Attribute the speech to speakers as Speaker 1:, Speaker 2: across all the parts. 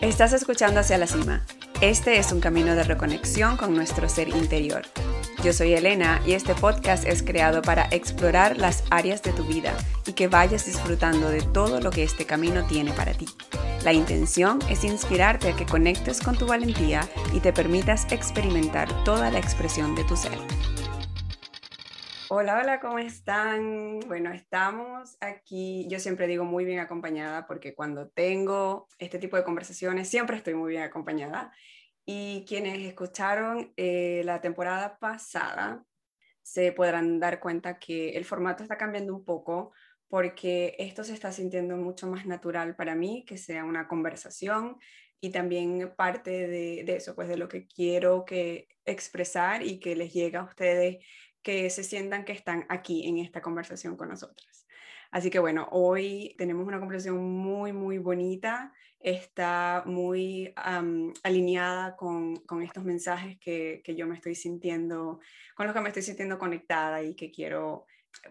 Speaker 1: Estás escuchando Hacia la Cima. Este es un camino de reconexión con nuestro ser interior. Yo soy Elena y este podcast es creado para explorar las áreas de tu vida y que vayas disfrutando de todo lo que este camino tiene para ti. La intención es inspirarte a que conectes con tu valentía y te permitas experimentar toda la expresión de tu ser. Hola, hola, ¿cómo están? Bueno, estamos aquí, yo siempre digo muy bien acompañada porque cuando tengo este tipo de conversaciones siempre estoy muy bien acompañada. Y quienes escucharon eh, la temporada pasada se podrán dar cuenta que el formato está cambiando un poco porque esto se está sintiendo mucho más natural para mí, que sea una conversación y también parte de, de eso, pues de lo que quiero que expresar y que les llegue a ustedes que se sientan que están aquí en esta conversación con nosotras. Así que bueno, hoy tenemos una conversación muy, muy bonita, está muy alineada con, con, estos mensajes que, que, yo me estoy sintiendo, con los que me estoy sintiendo conectada y que quiero,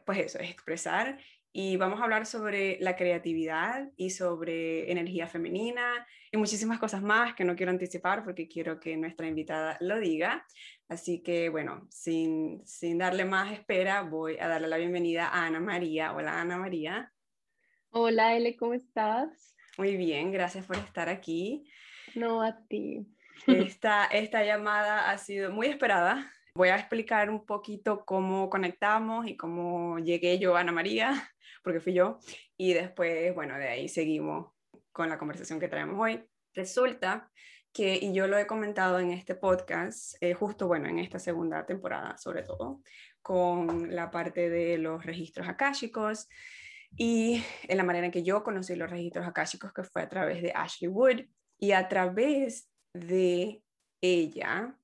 Speaker 1: pues eso, expresar. Y vamos a hablar sobre la creatividad y sobre energía femenina y muchísimas cosas más que no quiero anticipar porque quiero que nuestra invitada lo diga. Así que bueno, sin, sin darle más espera, voy a darle la bienvenida a Ana María. Hola Ana María.
Speaker 2: Hola Ele, ¿cómo estás?
Speaker 1: Muy bien, gracias por estar aquí.
Speaker 2: No, a ti.
Speaker 1: Esta, esta llamada ha sido muy esperada. Voy a explicar un poquito cómo conectamos y cómo llegué yo a Ana María, porque fui yo, y después, bueno, de ahí seguimos con la conversación que traemos hoy. Resulta que, y yo lo he comentado en este podcast, eh, justo, bueno, en esta segunda temporada sobre todo, con la parte de los registros akáshicos y en la manera en que yo conocí los registros akáshicos, que fue a través de Ashley Wood, y a través de ella,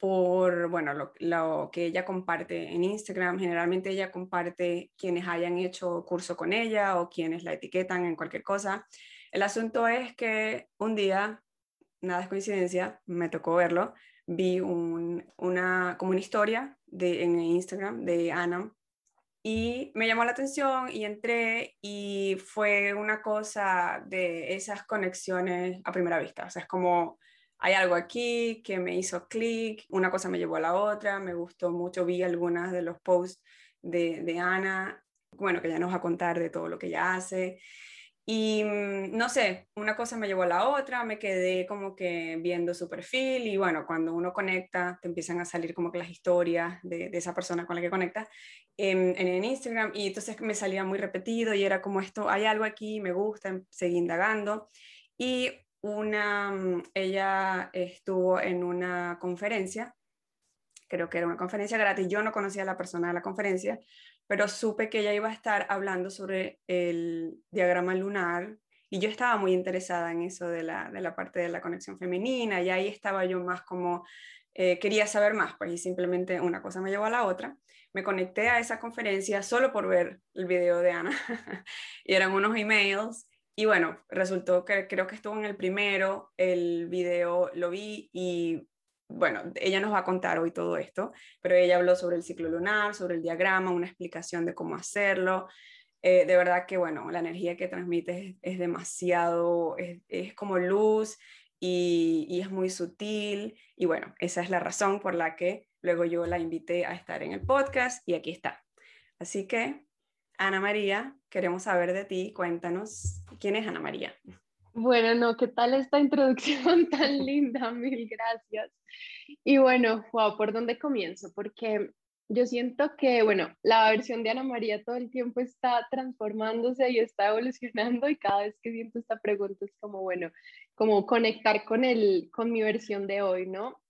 Speaker 1: por, bueno, lo, que ella comparte en Instagram, generalmente ella comparte quienes hayan hecho curso con ella o quienes la etiquetan en cualquier cosa. El asunto es que un día nada es coincidencia, me tocó verlo, vi una, como una historia de, en Instagram de Ana y me llamó la atención y entré y fue una cosa de esas conexiones a primera vista, o sea, es como hay algo aquí que me hizo clic, una cosa me llevó a la otra, me gustó mucho, vi algunas de los posts de, de Ana, bueno, que ya nos va a contar de todo lo que ella hace. Y mm, no sé, una cosa me llevó a la otra, me quedé como que viendo su perfil y bueno, cuando uno conecta, te empiezan a salir como que las historias de, de esa persona con la que conecta en, en, Instagram y entonces me salía muy repetido y era como esto, hay algo aquí, me gusta, em, seguí indagando. Y una, mm, ella estuvo en una conferencia, creo que era una conferencia gratis, yo no conocía a la persona de la conferencia, pero supe que ella iba a estar hablando sobre el diagrama lunar y yo estaba muy interesada en eso de la, de la parte de la conexión femenina y ahí estaba yo más como, eh, quería saber más, pues y simplemente una cosa me llevó a la otra. Me conecté a esa conferencia solo por ver el video de Ana y eran unos emails y bueno, resultó que creo que estuvo en el primero, el video lo vi y bueno, ella nos va a contar hoy todo esto, pero ella habló sobre el ciclo lunar, sobre el diagrama, una explicación de cómo hacerlo. Eh, de verdad que, bueno, la energía que transmite es, demasiado, es, como luz y, y, es muy sutil. Y bueno, esa es la razón por la que luego yo la invité a estar en el podcast y aquí está. Así que, Ana María, queremos saber de ti. Cuéntanos quién es Ana María.
Speaker 2: Bueno, no, ¿qué tal esta introducción tan linda? Mil gracias. Y bueno, wow, ¿por dónde comienzo? Porque yo siento que, bueno, la versión de Ana María todo el tiempo está transformándose y está evolucionando y cada vez que siento esta pregunta es como, bueno, como conectar con, el, con mi versión de hoy, ¿no?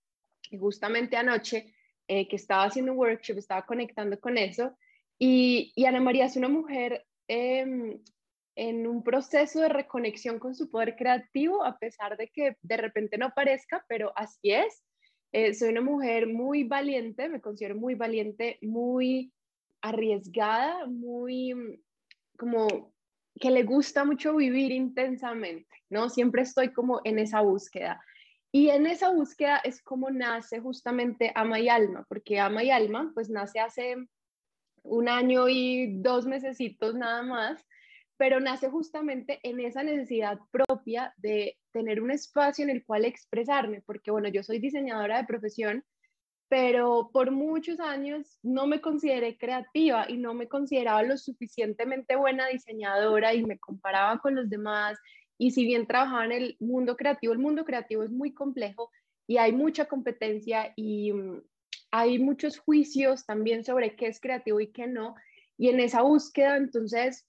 Speaker 2: Y justamente anoche eh, que estaba haciendo un workshop, estaba conectando con eso y, y Ana María es una mujer eh, en un proceso de reconexión con su poder creativo, a pesar de que de repente no parezca, pero así es. Eh, soy una mujer muy valiente, me considero muy valiente, muy arriesgada, muy mm, como que le gusta mucho vivir intensamente, ¿no? Siempre estoy como en esa búsqueda. Y en esa búsqueda es como nace justamente Ama y Alma, porque Ama y Alma pues nace hace un año y dos mesecitos nada más, pero nace justamente en esa necesidad propia de tener un espacio en el cual expresarme, porque bueno, yo soy diseñadora de profesión, pero por muchos años no me consideré creativa y no me consideraba lo suficientemente buena diseñadora y me comparaba con los demás. Y si bien trabajaba en el mundo creativo, el mundo creativo es muy complejo y hay mucha competencia y mm, hay muchos juicios también sobre qué es creativo y qué no. Y en esa búsqueda, entonces,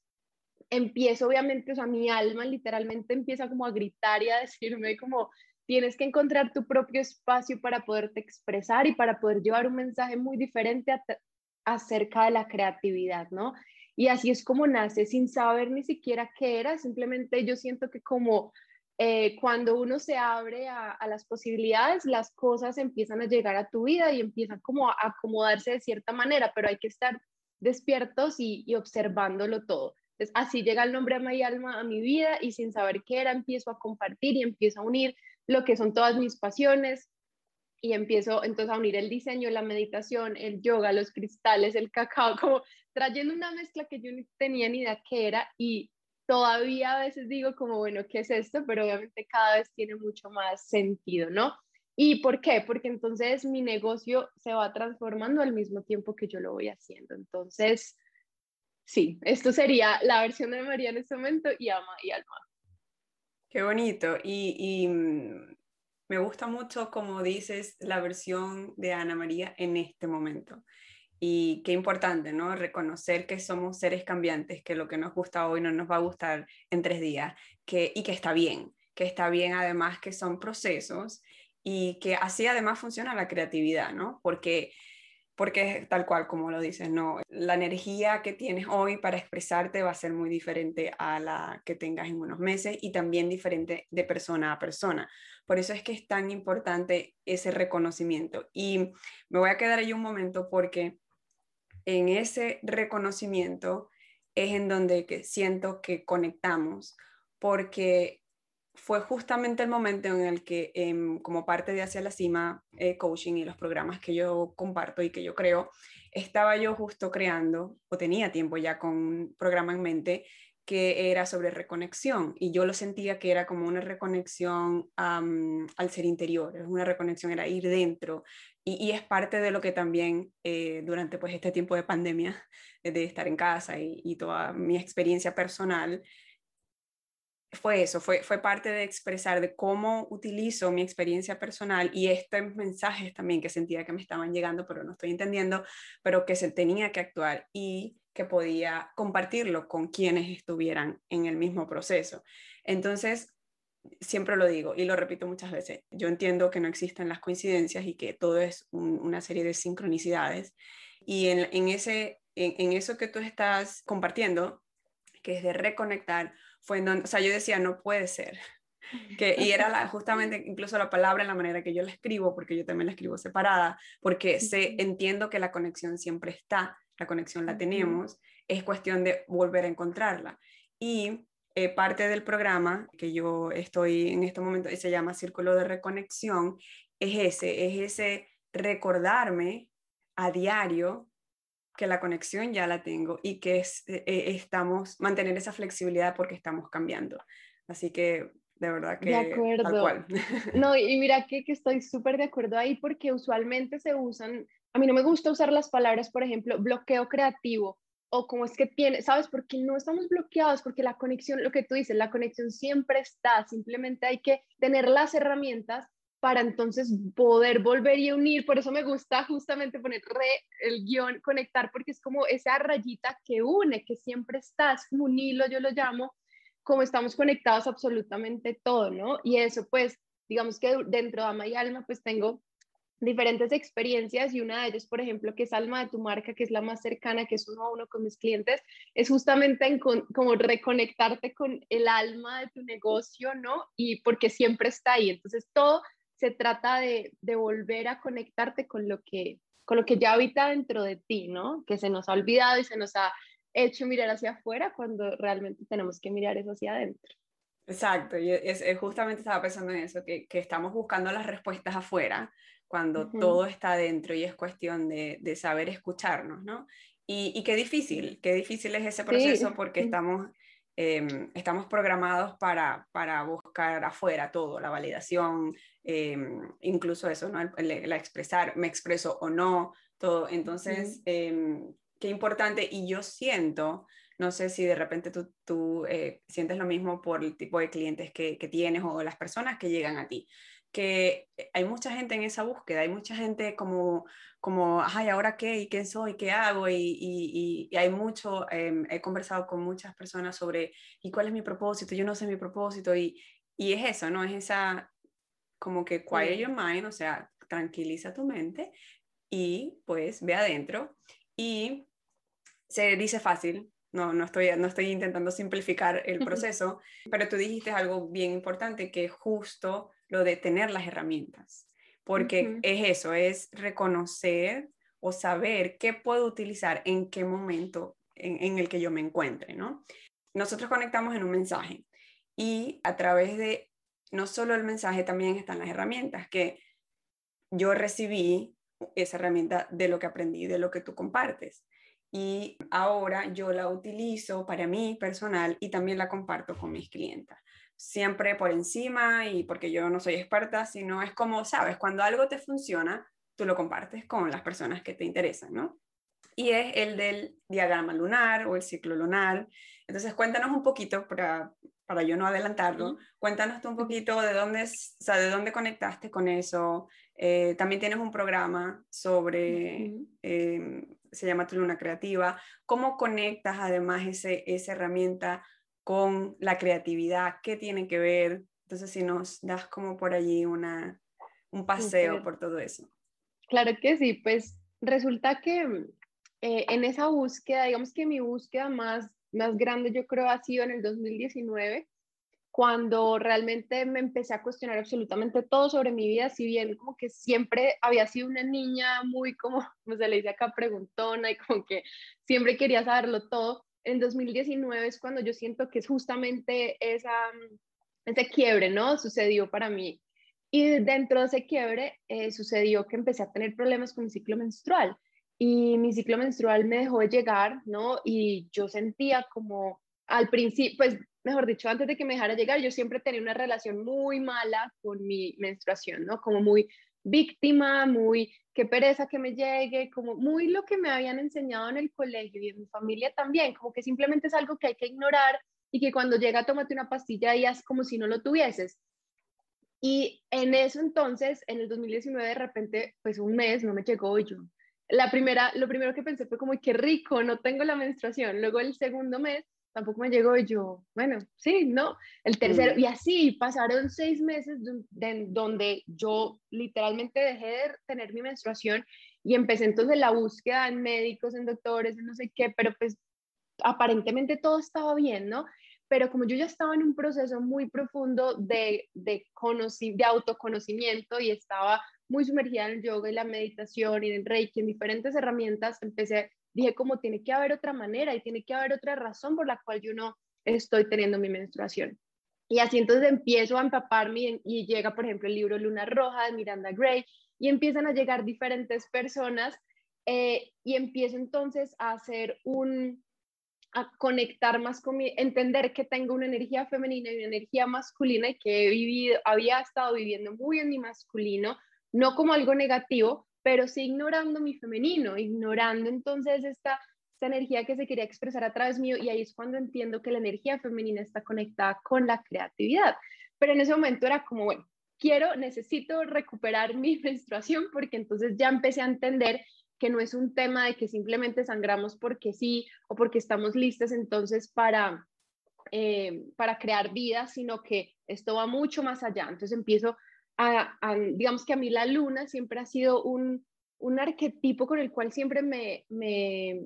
Speaker 2: empiezo obviamente, o sea, mi alma literalmente empieza como a gritar y a decirme como, tienes que encontrar tu propio espacio para poderte expresar y para poder llevar un mensaje muy diferente acerca de la creatividad, ¿no? Y así es como nace, sin saber ni siquiera qué era, simplemente yo siento que como eh, cuando uno se abre a, las posibilidades, las cosas empiezan a llegar a tu vida y empiezan como a acomodarse de cierta manera, pero hay que estar despiertos y, y observándolo todo. Así llega el nombre a mi alma a mi vida y sin saber qué era, empiezo a compartir y empiezo a unir lo que son todas mis pasiones y empiezo entonces a unir el diseño, la meditación, el yoga, los cristales, el cacao, como trayendo una mezcla que yo no tenía ni idea qué era y todavía a veces digo como, bueno, ¿qué es esto? Pero obviamente cada vez tiene mucho más sentido, ¿no? ¿Y por qué? Porque entonces mi negocio se va transformando al mismo tiempo que yo lo voy haciendo. Entonces, sí, esto sería la versión de María en este momento y Ama y Alma.
Speaker 1: Qué bonito. Y, mm, me gusta mucho, como dices, la versión de Ana María en este momento. Y qué importante, ¿no? Reconocer que somos seres cambiantes, que lo que nos gusta hoy no nos va a gustar en tres días, que, y que está bien, que está bien además que son procesos y que así además funciona la creatividad, ¿no? Porque porque tal cual como lo dices, no, la energía que tienes hoy para expresarte va a ser muy diferente a la que tengas en unos meses y también diferente de persona a persona. Por eso es que es tan importante ese reconocimiento. Y me voy a quedar ahí un momento porque en ese reconocimiento es en donde siento que conectamos, porque fue justamente el momento en el que, em, como parte de Hacia la Cima eh, Coaching y los programas que yo comparto y que yo creo, estaba yo justo creando, o tenía tiempo ya con un programa en mente que era sobre reconexión. Y yo lo sentía que era como una reconexión al ser interior, una reconexión, era ir dentro. Y, es parte de lo que también eh, durante pues este tiempo de pandemia, de estar en casa y, y toda mi experiencia personal, fue eso, fue, fue parte de expresar de cómo utilizo mi experiencia personal y estos mensajes también que sentía que me estaban llegando, pero no estoy entendiendo, pero que se tenía que actuar y que podía compartirlo con quienes estuvieran en el mismo proceso. Entonces, siempre lo digo y lo repito muchas veces, yo entiendo que no existen las coincidencias y que todo es una serie de sincronicidades y en, en ese, en, en eso que tú estás compartiendo, que es de reconectar, fue en donde, o sea, yo decía, no puede ser. Que, y era la, justamente incluso la palabra en la manera que yo la escribo, porque yo también la escribo separada, porque sé, entiendo que la conexión siempre está, la conexión la tenemos, es cuestión de volver a encontrarla. Y eh, parte del programa que yo estoy en este momento, y se llama Círculo de Reconexión, es ese, es ese recordarme a diario que la conexión ya la tengo y que es, eh, eh, estamos, mantener esa flexibilidad porque estamos cambiando. Así que de verdad que...
Speaker 2: De acuerdo. No, y mira que, que estoy súper de acuerdo ahí porque usualmente se usan, a mí no me gusta usar las palabras, por ejemplo, bloqueo creativo o como es que tiene, ¿sabes? Porque no estamos bloqueados, porque la conexión, lo que tú dices, la conexión siempre está, simplemente hay que tener las herramientas para entonces poder volver y unir. Por eso me gusta justamente poner re, el guion, conectar, porque es como esa rayita que une, que siempre está, es como un hilo, yo lo llamo, como estamos conectados absolutamente todo, ¿no? Y eso, pues, digamos que dentro de Ama y Alma, pues tengo diferentes experiencias y una de ellas, por ejemplo, que es Alma de tu marca, que es la más cercana, que es uno a uno con mis clientes, es justamente en como reconectarte con el alma de tu negocio, ¿no? Y porque siempre está ahí. Entonces, todo se trata de, de, volver a conectarte con lo, que, con lo que ya habita dentro de ti, ¿no? Que se nos ha olvidado y se nos ha hecho mirar hacia afuera cuando realmente tenemos que mirar eso hacia adentro.
Speaker 1: Exacto, y es, justamente estaba pensando en eso, que, que, estamos buscando las respuestas afuera cuando todo está adentro y es cuestión de, de saber escucharnos, ¿no? Y, y, qué difícil, qué difícil es ese proceso porque estamos em, estamos programados para, para buscar afuera todo, la validación, em, incluso eso, ¿no? La expresar, me expreso o no, todo. Entonces, em, qué importante. Y yo siento, no sé si de repente tú, tú eh, sientes lo mismo por el tipo de clientes que, que tienes o las personas que llegan a ti que hay mucha gente en esa búsqueda, hay mucha gente como, como ay, ¿ahora qué? ¿Y qué soy? ¿Qué hago? Y, y, y hay mucho, em, he conversado con muchas personas sobre, ¿y cuál es mi propósito? Yo no sé mi propósito. Y, y es eso, ¿no? Es esa, como que quiet your mind, o sea, tranquiliza tu mente y pues ve adentro. Y se dice fácil, no, no estoy, no estoy intentando simplificar el proceso, pero tú dijiste algo bien importante, que justo lo de tener las herramientas, porque es eso, es reconocer o saber qué puedo utilizar en qué momento en, el que yo me encuentre, ¿no? Nosotros conectamos en un mensaje y a través de no solo el mensaje, también están las herramientas que yo recibí esa herramienta de lo que aprendí, de lo que tú compartes. Y ahora yo la utilizo para mí personal y también la comparto con mis clientas siempre por encima y porque yo no soy experta, sino es como, sabes, cuando algo te funciona, tú lo compartes con las personas que te interesan, ¿no? Y es el del diagrama lunar o el ciclo lunar. Entonces, cuéntanos un poquito, para, para yo no adelantarlo, cuéntanos tú un poquito de dónde, o sea, de dónde conectaste con eso. Eh, también tienes un programa sobre, em, se llama Tu Luna Creativa. ¿Cómo conectas además ese, esa herramienta con la creatividad, qué tiene que ver. Entonces, si nos das como por allí una, un paseo por todo eso.
Speaker 2: Claro que sí, pues resulta que eh, en esa búsqueda, digamos que mi búsqueda más, más grande yo creo ha sido en el 2019, cuando realmente me empecé a cuestionar absolutamente todo sobre mi vida, si bien como que siempre había sido una niña muy como, como se le dice acá, preguntona y como que siempre quería saberlo todo, en 2019 es cuando yo siento que es justamente esa, ese quiebre, ¿no? Sucedió para mí. Y dentro de ese quiebre eh, sucedió que empecé a tener problemas con mi ciclo menstrual. Y mi ciclo menstrual me dejó de llegar, ¿no? Y yo sentía como al principio, pues mejor dicho, antes de que me dejara llegar, yo siempre tenía una relación muy mala con mi menstruación, ¿no? Como muy víctima, muy qué pereza que me llegue, como muy lo que me habían enseñado en el colegio y en mi familia también, como que simplemente es algo que hay que ignorar y que cuando llega tómate una pastilla y haz como si no lo tuvieses. Y en eso entonces, en el 2019 de repente, pues un mes no me llegó y yo. La primera, lo primero que pensé fue como, qué rico, no tengo la menstruación. Luego el segundo mes tampoco me llegó y yo, bueno, sí, no, el tercero, y así pasaron seis meses donde yo literalmente dejé de tener mi menstruación y empecé entonces la búsqueda en médicos, en doctores, en no sé qué, pero pues aparentemente todo estaba bien, ¿no? Pero como yo ya estaba en un proceso muy profundo de, de, de autoconocimiento y estaba muy sumergida en el yoga y la meditación y en el reiki, en diferentes herramientas, empecé dije como tiene que haber otra manera y tiene que haber otra razón por la cual yo no estoy teniendo mi menstruación. Y así entonces empiezo a empaparme y, llega, por ejemplo, el libro Luna Roja de Miranda Gray y empiezan a llegar diferentes personas eh, y empiezo entonces a hacer un, a conectar más con mi, entender que tengo una energía femenina y una energía masculina y que he vivido, había estado viviendo muy en mi masculino, no como algo negativo, pero sí ignorando mi femenino, ignorando entonces esta, esta energía que se quería expresar a través mío y ahí es cuando entiendo que la energía femenina está conectada con la creatividad. Pero en ese momento era como, bueno, quiero, necesito recuperar mi menstruación porque entonces ya empecé a entender que no es un tema de que simplemente sangramos porque sí o porque estamos listas entonces para, eh, para crear vida, sino que esto va mucho más allá. Entonces empiezo digamos que a mí la luna siempre ha sido un, un arquetipo con el cual siempre me, me,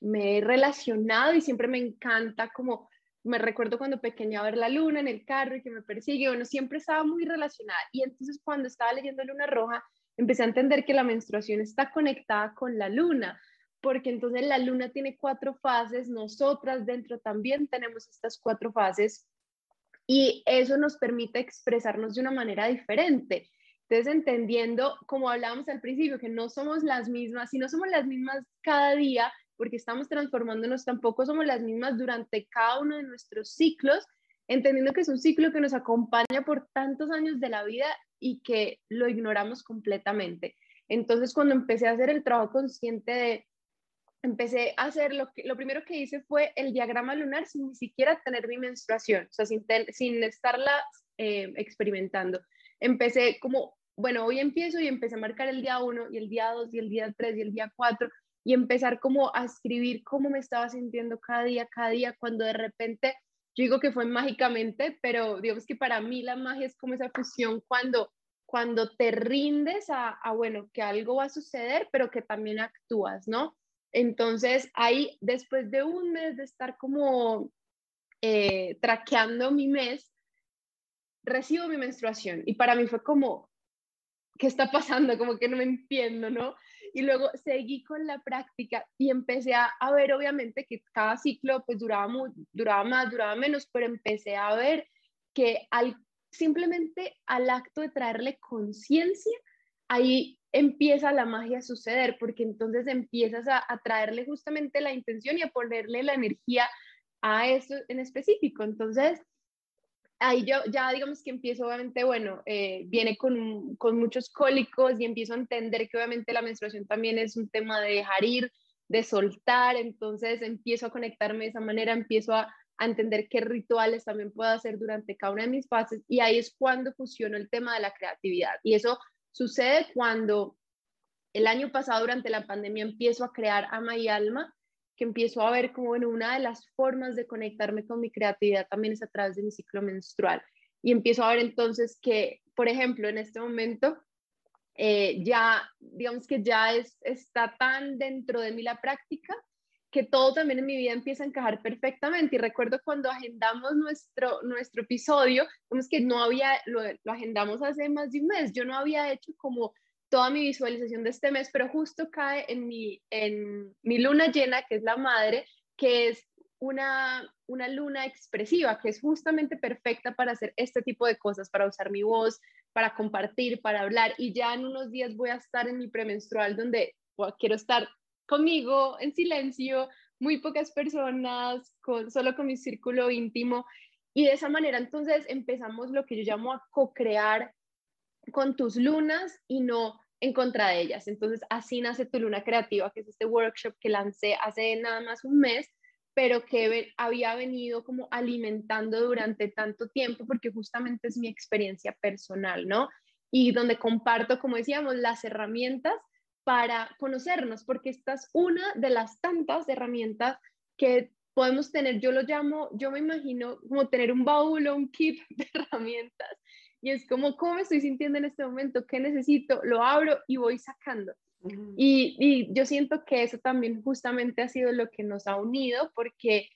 Speaker 2: me, he relacionado y siempre me encanta como me recuerdo cuando pequeña ver la luna en el carro y que me persigue, bueno, siempre estaba muy relacionada. Y entonces cuando estaba leyendo Luna Roja, empecé a entender que la menstruación está conectada con la luna, porque entonces la luna tiene cuatro fases, nosotras dentro también tenemos estas cuatro fases y eso nos permite expresarnos de una manera diferente. Entonces, entendiendo, como hablábamos al principio, que no somos las mismas, si no somos las mismas cada día, porque estamos transformándonos, tampoco somos las mismas durante cada uno de nuestros ciclos, entendiendo que es un ciclo que nos acompaña por tantos años de la vida y que lo ignoramos completamente. Entonces, cuando empecé a hacer el trabajo consciente de, empecé a hacer lo que, lo primero que hice fue el diagrama lunar sin ni siquiera tener mi menstruación, o sea, sin, sin estarla eh, experimentando. Empecé como, bueno, hoy empiezo y empecé a marcar el día 1 y el día 2 y el día 3 y el día 4 y empezar como a escribir cómo me estaba sintiendo cada día, cada día, cuando de repente, yo digo que fue mágicamente, pero digamos que para mí la magia es como esa fusión cuando cuando te rindes a, a, bueno, que algo va a suceder, pero que también actúas, ¿no? Entonces, ahí, después de un mes de estar como eh, traqueando mi mes, recibo mi menstruación y para mí fue como, ¿qué está pasando? Como que no me entiendo, ¿no? Y luego seguí con la práctica y empecé a, ver, obviamente, que cada ciclo pues duraba, duraba más, duraba menos, pero empecé a ver que al simplemente al acto de traerle conciencia, ahí empieza la magia a suceder, porque entonces empiezas a, traerle justamente la intención y a ponerle la energía a eso en específico. Entonces, ahí yo ya digamos que empiezo obviamente, bueno, eh, viene con, con, muchos cólicos y empiezo a entender que obviamente la menstruación también es un tema de dejar ir, de soltar, entonces empiezo a conectarme de esa manera, empiezo a, a entender qué rituales también puedo hacer durante cada una de mis fases y ahí es cuando fusiono el tema de la creatividad. Y eso sucede cuando el año pasado durante la pandemia empiezo a crear Ama y Alma, que empiezo a ver como bueno, una de las formas de conectarme con mi creatividad también es a través de mi ciclo menstrual. Y empiezo a ver entonces que, por ejemplo, en este momento eh, ya, digamos que ya es, está tan dentro de mí la práctica que todo también en mi vida empieza a encajar perfectamente. Y recuerdo cuando agendamos nuestro, nuestro episodio, como que no había, lo, agendamos hace más de un mes, yo no había hecho como toda mi visualización de este mes, pero justo cae en mi, en mi luna llena, que es la madre, que es una, una luna expresiva, que es justamente perfecta para hacer este tipo de cosas, para usar mi voz, para compartir, para hablar. Y ya en unos días voy a estar en mi premenstrual donde quiero estar conmigo en silencio, muy pocas personas, con, solo con mi círculo íntimo. Y de esa manera entonces empezamos lo que yo llamo a co-crear con tus lunas y no en contra de ellas. Entonces así nace tu luna creativa, que es este workshop que lancé hace nada más un mes, pero que había venido como alimentando durante tanto tiempo porque justamente es mi experiencia personal, ¿no? Y donde comparto, como decíamos, las herramientas para conocernos, porque esta es una de las tantas herramientas que podemos tener. Yo lo llamo, yo me imagino como tener un baúl o un kit de herramientas. Y es como, ¿cómo me estoy sintiendo en este momento? ¿Qué necesito? Lo abro y voy sacando. y, y yo siento que eso también justamente ha sido lo que nos ha unido, porque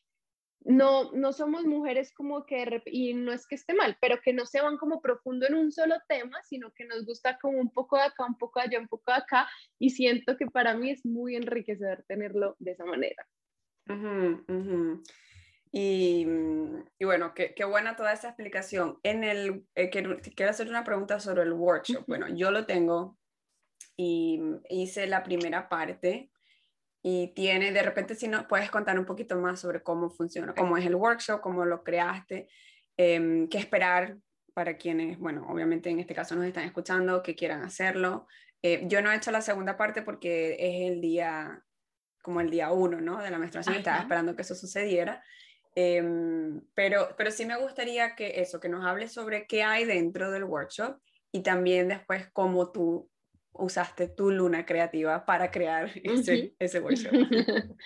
Speaker 2: no, no somos mujeres como que, y no es que esté mal, pero que no se van como profundo en un solo tema, sino que nos gusta como un poco de acá, un poco de allá, un poco de acá, y siento que para mí es muy enriquecedor tenerlo de esa manera.
Speaker 1: Y, y, bueno, qué, qué, buena toda esa explicación. En el, eh, quiero, quiero, hacer una pregunta sobre el workshop. Bueno, yo lo tengo y hice la primera parte y tiene, de repente si nos puedes contar un poquito más sobre cómo funciona, cómo es el workshop, cómo lo creaste, eh, qué esperar para quienes, bueno, obviamente en este caso nos están escuchando, que quieran hacerlo. Eh, yo no he hecho la segunda parte porque es el día, como el día uno, ¿no? De la menstruación, estaba esperando que eso sucediera. Em, pero, pero sí me gustaría que eso, que nos hables sobre qué hay dentro del workshop y también después cómo tú usaste tu luna creativa para crear ese, ese workshop.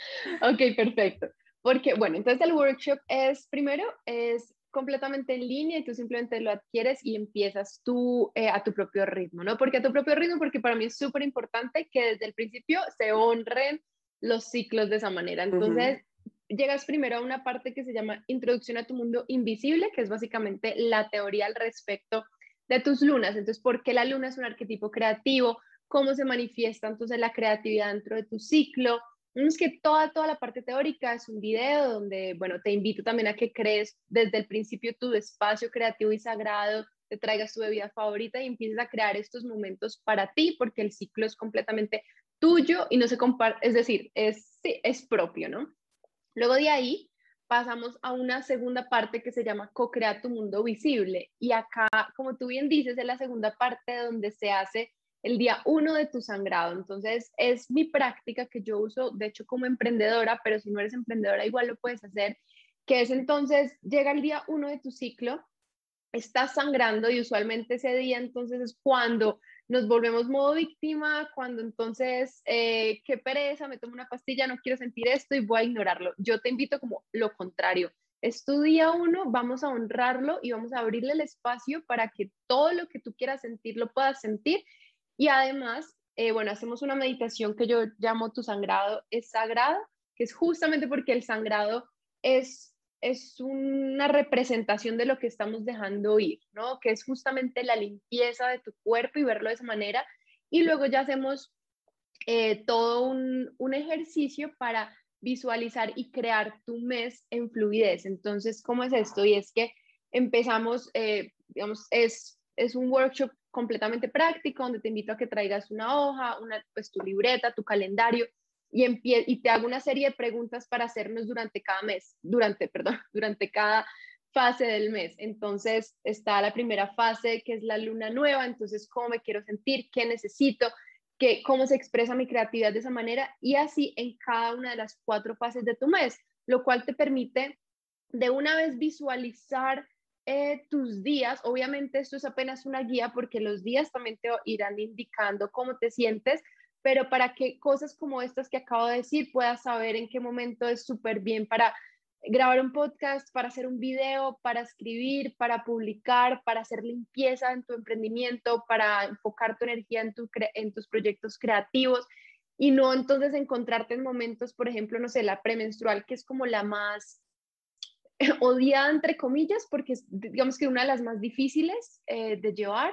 Speaker 2: ok, perfecto. Porque, bueno, entonces el workshop es, primero, es completamente en línea y tú simplemente lo adquieres y empiezas tú eh, a tu propio ritmo, ¿no? Porque a tu propio ritmo, porque para mí es súper importante que desde el principio se honren los ciclos de esa manera. Entonces, llegas primero a una parte que se llama Introducción a tu mundo invisible, que es básicamente la teoría al respecto de tus lunas. Entonces, ¿por qué la luna es un arquetipo creativo? ¿Cómo se manifiesta entonces la creatividad dentro de tu ciclo? Es que toda, toda la parte teórica es un video donde, bueno, te invito también a que crees desde el principio tu espacio creativo y sagrado, te traigas tu bebida favorita y empieces a crear estos momentos para ti, porque el ciclo es completamente tuyo y no se comparte, es decir, es es propio, ¿no? Luego de ahí pasamos a una segunda parte que se llama Co-crea tu mundo visible. Y acá, como tú bien dices, es la segunda parte donde se hace el día uno de tu sangrado. Entonces, es mi práctica que yo uso, de hecho, como emprendedora, pero si no eres emprendedora, igual lo puedes hacer, que es entonces, llega el día uno de tu ciclo, estás sangrando y usualmente ese día entonces es cuando nos volvemos modo víctima, cuando entonces, eh, qué pereza, me tomo una pastilla, no quiero sentir esto y voy a ignorarlo. Yo te invito como lo contrario. Es tu día uno, vamos a honrarlo y vamos a abrirle el espacio para que todo lo que tú quieras sentir lo puedas sentir y además, eh, bueno, hacemos una meditación que yo llamo tu sangrado es sagrado, que es justamente porque el sangrado es, es una representación de lo que estamos dejando ir, ¿no? Que es justamente la limpieza de tu cuerpo y verlo de esa manera. Y luego ya hacemos eh, todo un, un ejercicio para visualizar y crear tu mes en fluidez. Entonces, ¿cómo es esto? Y es que empezamos, eh, digamos, es, es un workshop completamente práctico, donde te invito a que traigas una hoja, una, pues tu libreta, tu calendario, y, te hago una serie de preguntas para hacernos durante cada mes, durante, perdón, durante cada fase del mes. Entonces está la primera fase, que es la luna nueva, entonces cómo me quiero sentir, qué necesito, qué, cómo se expresa mi creatividad de esa manera, y así en cada una de las cuatro fases de tu mes, lo cual te permite de una vez visualizar eh, tus días, obviamente esto es apenas una guía porque los días también te irán indicando cómo te sientes, pero para que cosas como estas que acabo de decir puedas saber en qué momento es súper bien para grabar un podcast, para hacer un video, para escribir, para publicar, para hacer limpieza en tu emprendimiento, para enfocar tu energía en, tu en tus proyectos creativos y no entonces encontrarte en momentos, por ejemplo, no sé, la premenstrual, que es como la más odiada entre comillas, porque es, digamos que una de las más difíciles eh, de llevar,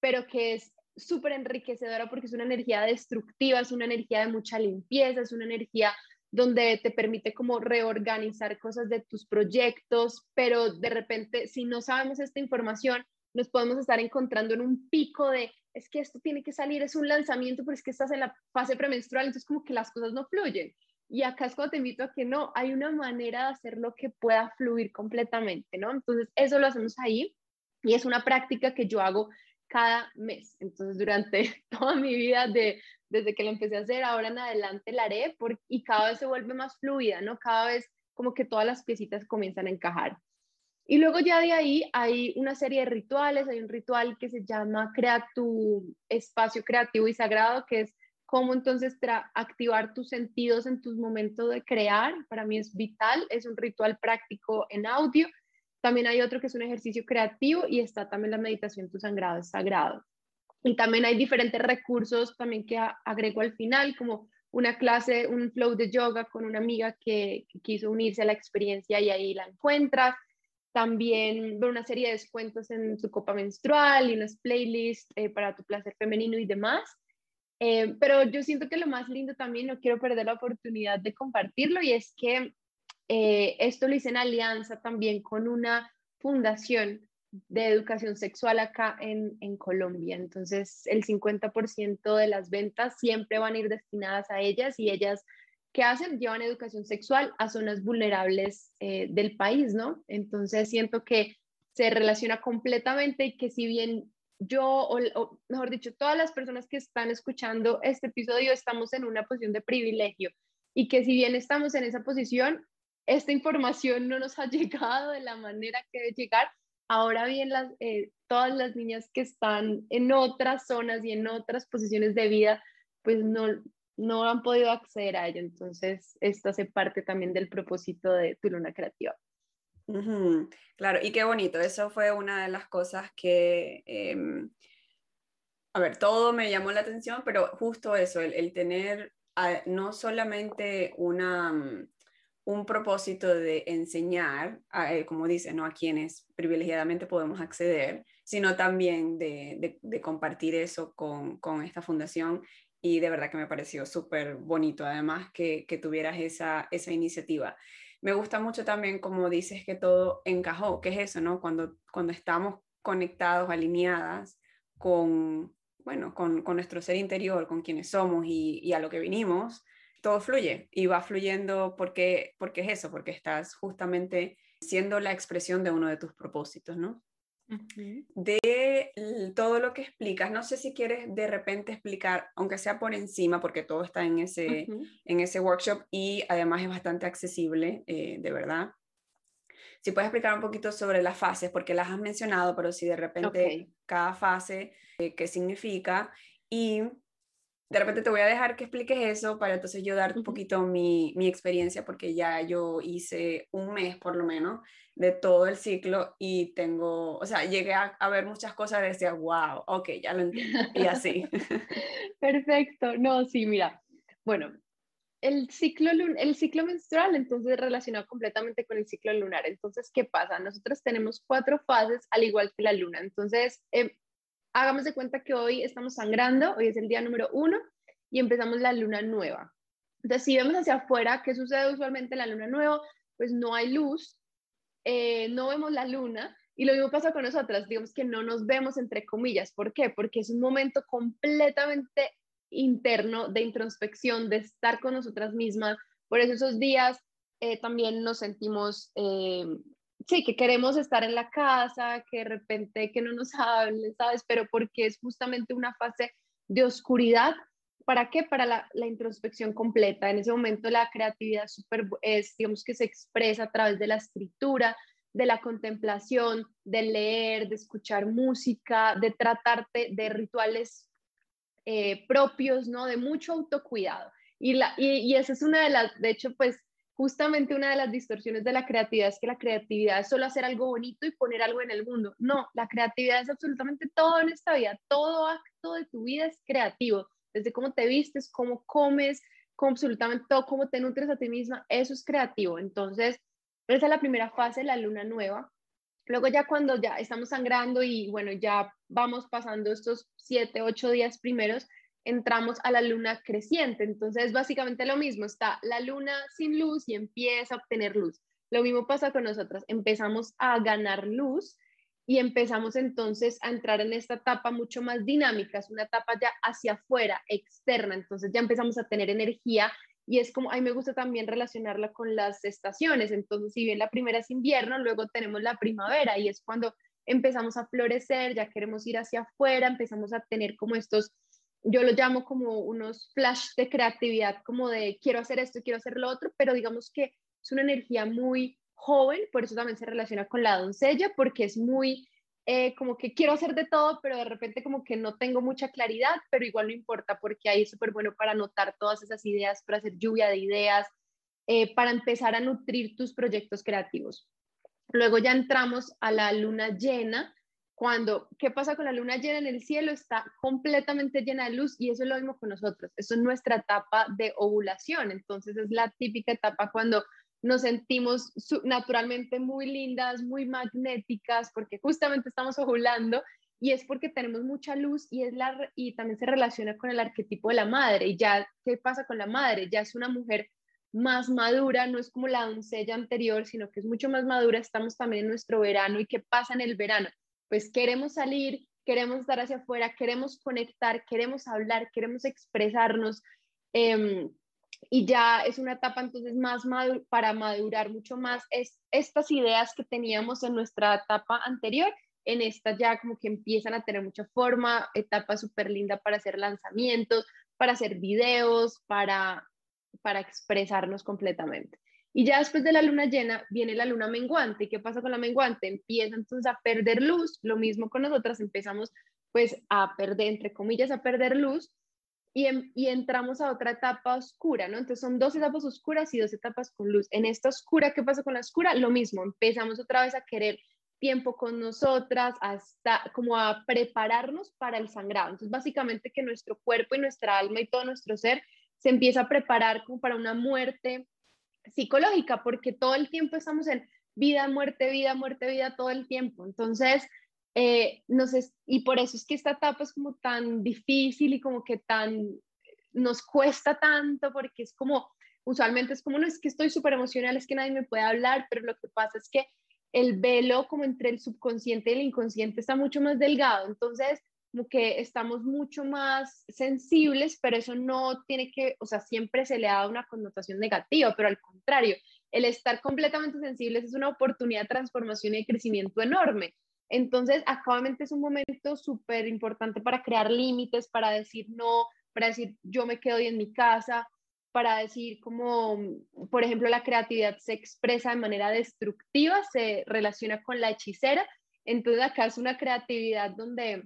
Speaker 2: pero que es súper enriquecedora porque es una energía destructiva, es una energía de mucha limpieza, es una energía donde te permite como reorganizar cosas de tus proyectos, pero de repente si no sabemos esta información, nos podemos estar encontrando en un pico de, es que esto tiene que salir, es un lanzamiento, pero es que estás en la fase premenstrual, entonces como que las cosas no fluyen. Y acá es cuando te invito a que no, hay una manera de hacerlo que pueda fluir completamente, ¿no? Entonces, eso lo hacemos ahí y es una práctica que yo hago cada mes. Entonces, durante toda mi vida, de, desde que la empecé a hacer, ahora en adelante la haré y cada vez se vuelve más fluida, ¿no? Cada vez como que todas las piecitas comienzan a encajar. Y luego ya de ahí hay una serie de rituales, hay un ritual que se llama Crea tu espacio creativo y sagrado, que es cómo entonces activar tus sentidos en tus momentos de crear. Para mí es vital, es un ritual práctico en audio. También hay otro que es un ejercicio creativo y está también la meditación Tu Sangrado es Sagrado. Y también hay diferentes recursos también que agrego al final, como una clase, un flow de yoga con una amiga que, quiso unirse a la experiencia y ahí la encuentras. También una serie de descuentos en su copa menstrual y unas playlists eh, para tu placer femenino y demás. Eh, pero yo siento que lo más lindo también, no quiero perder la oportunidad de compartirlo, y es que eh, esto lo hice en alianza también con una fundación de educación sexual acá en, Colombia. Entonces, el 50% de las ventas siempre van a ir destinadas a ellas y ellas, ¿qué hacen? Llevan educación sexual a zonas vulnerables eh, del país, ¿no? Entonces, siento que se relaciona completamente y que si bien yo, o, mejor dicho, todas las personas que están escuchando este episodio estamos en una posición de privilegio y que si bien estamos en esa posición, esta información no nos ha llegado de la manera que debe llegar. Ahora bien, las, eh, todas las niñas que están en otras zonas y en otras posiciones de vida, pues no, no han podido acceder a ello. Entonces, esto hace parte también del propósito de tu luna creativa.
Speaker 1: Claro, y qué bonito, eso fue una de las cosas que, em, a ver, todo me llamó la atención, pero justo eso, el, tener no solamente una, mm, un propósito de enseñar, eh, como dice, ¿no? a quienes privilegiadamente podemos acceder, sino también de, de, compartir eso con, con, esta fundación. Y de verdad que me pareció súper bonito, además, que, que tuvieras esa, esa iniciativa me gusta mucho también como dices que todo encajó, que es eso, ¿no? Cuando, cuando estamos conectados, alineadas con, bueno, con, con nuestro ser interior, con quienes somos y, y, a lo que vinimos, todo fluye y va fluyendo porque, porque es eso, porque estás justamente siendo la expresión de uno de tus propósitos, ¿no? De todo lo que explicas, no sé si quieres de repente explicar, aunque sea por encima, porque todo está en ese, en ese workshop y además es bastante accesible, eh, de verdad. Si puedes explicar un poquito sobre las fases, porque las has mencionado, pero si de repente cada fase, eh, qué significa y de repente te voy a dejar que expliques eso para entonces yo darte un poquito mi, mi, experiencia, porque ya yo hice un mes por lo menos de todo el ciclo y tengo, o sea, llegué a, a ver muchas cosas y decía, wow, ok, ya lo entiendo, y así.
Speaker 2: Perfecto, no, sí, mira, bueno, el ciclo, el ciclo menstrual entonces relacionado completamente con el ciclo lunar. Entonces, ¿qué pasa? Nosotros tenemos cuatro fases al igual que la luna. Entonces, eh, hagamos de cuenta que hoy estamos sangrando, hoy es el día número uno y empezamos la luna nueva. Entonces, si vemos hacia afuera, ¿qué sucede usualmente en la luna nueva? Pues no hay luz, eh, no vemos la luna y lo mismo pasa con nosotras, digamos que no nos vemos entre comillas. ¿Por qué? Porque es un momento completamente interno de introspección, de estar con nosotras mismas. Por eso esos días eh, también nos sentimos eh, sí, que queremos estar en la casa, que de repente que no nos hablen, ¿sabes? Pero porque es justamente una fase de oscuridad. ¿Para qué? Para la, introspección completa. En ese momento la creatividad super, es, digamos que se expresa a través de la escritura, de la contemplación, de leer, de escuchar música, de tratarte de rituales eh, propios, ¿no? De mucho autocuidado. Y, la, y, y esa es una de las, de hecho, pues justamente una de las distorsiones de la creatividad es que la creatividad es solo hacer algo bonito y poner algo en el mundo. No, la creatividad es absolutamente todo en esta vida. Todo acto de tu vida es creativo. Desde cómo te vistes, cómo comes, cómo absolutamente todo, cómo te nutres a ti misma, eso es creativo. Entonces, esa es la primera fase, la luna nueva. Luego ya cuando ya estamos sangrando y bueno, ya vamos pasando estos siete, ocho días primeros, entramos a la luna creciente. Entonces, básicamente lo mismo, está la luna sin luz y empieza a obtener luz. Lo mismo pasa con nosotras, empezamos a ganar luz y empezamos entonces a entrar en esta etapa mucho más dinámica, es una etapa ya hacia afuera, externa, entonces ya empezamos a tener energía y es como, a mí me gusta también relacionarla con las estaciones, entonces si bien la primera es invierno, luego tenemos la primavera y es cuando empezamos a florecer, ya queremos ir hacia afuera, empezamos a tener como estos yo lo llamo como unos flash de creatividad, como de quiero hacer esto, quiero hacer lo otro, pero digamos que es una energía muy joven, por eso también se relaciona con la doncella, porque es muy eh, como que quiero hacer de todo, pero de repente como que no tengo mucha claridad, pero igual no importa, porque ahí es súper bueno para anotar todas esas ideas, para hacer lluvia de ideas, eh, para empezar a nutrir tus proyectos creativos. Luego ya entramos a la luna llena, cuando, ¿qué pasa con la luna llena en el cielo? Está completamente llena de luz y eso es lo mismo con nosotros. Eso es nuestra etapa de ovulación. Entonces es la típica etapa cuando nos sentimos naturalmente muy lindas, muy magnéticas, porque justamente estamos ovulando y es porque tenemos mucha luz y, es la, y también se relaciona con el arquetipo de la madre. Y ya, ¿qué pasa con la madre? Ya es una mujer más madura, no es como la doncella anterior, sino que es mucho más madura. Estamos también en nuestro verano y qué pasa en el verano pues queremos salir, queremos estar hacia afuera, queremos conectar, queremos hablar, queremos expresarnos. Em, y ya es una etapa entonces más para madurar mucho más es, estas ideas que teníamos en nuestra etapa anterior, en esta ya como que empiezan a tener mucha forma, etapa súper linda para hacer lanzamientos, para hacer videos, para, para expresarnos completamente. Y ya después de la luna llena viene la luna menguante. ¿Y qué pasa con la menguante? Empieza entonces a perder luz. Lo mismo con nosotras, empezamos pues a perder, entre comillas, a perder luz y, y, entramos a otra etapa oscura, ¿no? Entonces son dos etapas oscuras y dos etapas con luz. En esta oscura, ¿qué pasa con la oscura? Lo mismo, empezamos otra vez a querer tiempo con nosotras, hasta como a prepararnos para el sangrado. Entonces, básicamente que nuestro cuerpo y nuestra alma y todo nuestro ser se empieza a preparar como para una muerte psicológica, porque todo el tiempo estamos en vida, muerte, vida, muerte, vida, todo el tiempo. Entonces, eh, no sé, y por eso es que esta etapa es como tan difícil y como que tan, nos cuesta tanto, porque es como, usualmente es como, no es que estoy súper emocional, es que nadie me puede hablar, pero lo que pasa es que el velo como entre el subconsciente y el inconsciente está mucho más delgado. Entonces, como que estamos mucho más sensibles, pero eso no tiene que, o sea, siempre se le da una connotación negativa, pero al contrario, el estar completamente sensibles es una oportunidad de transformación y de crecimiento enorme. Entonces, actualmente es un momento súper importante para crear límites, para decir no, para decir yo me quedo en mi casa, para decir como, por ejemplo, la creatividad se expresa de manera destructiva, se relaciona con la hechicera. Entonces, acá es una creatividad donde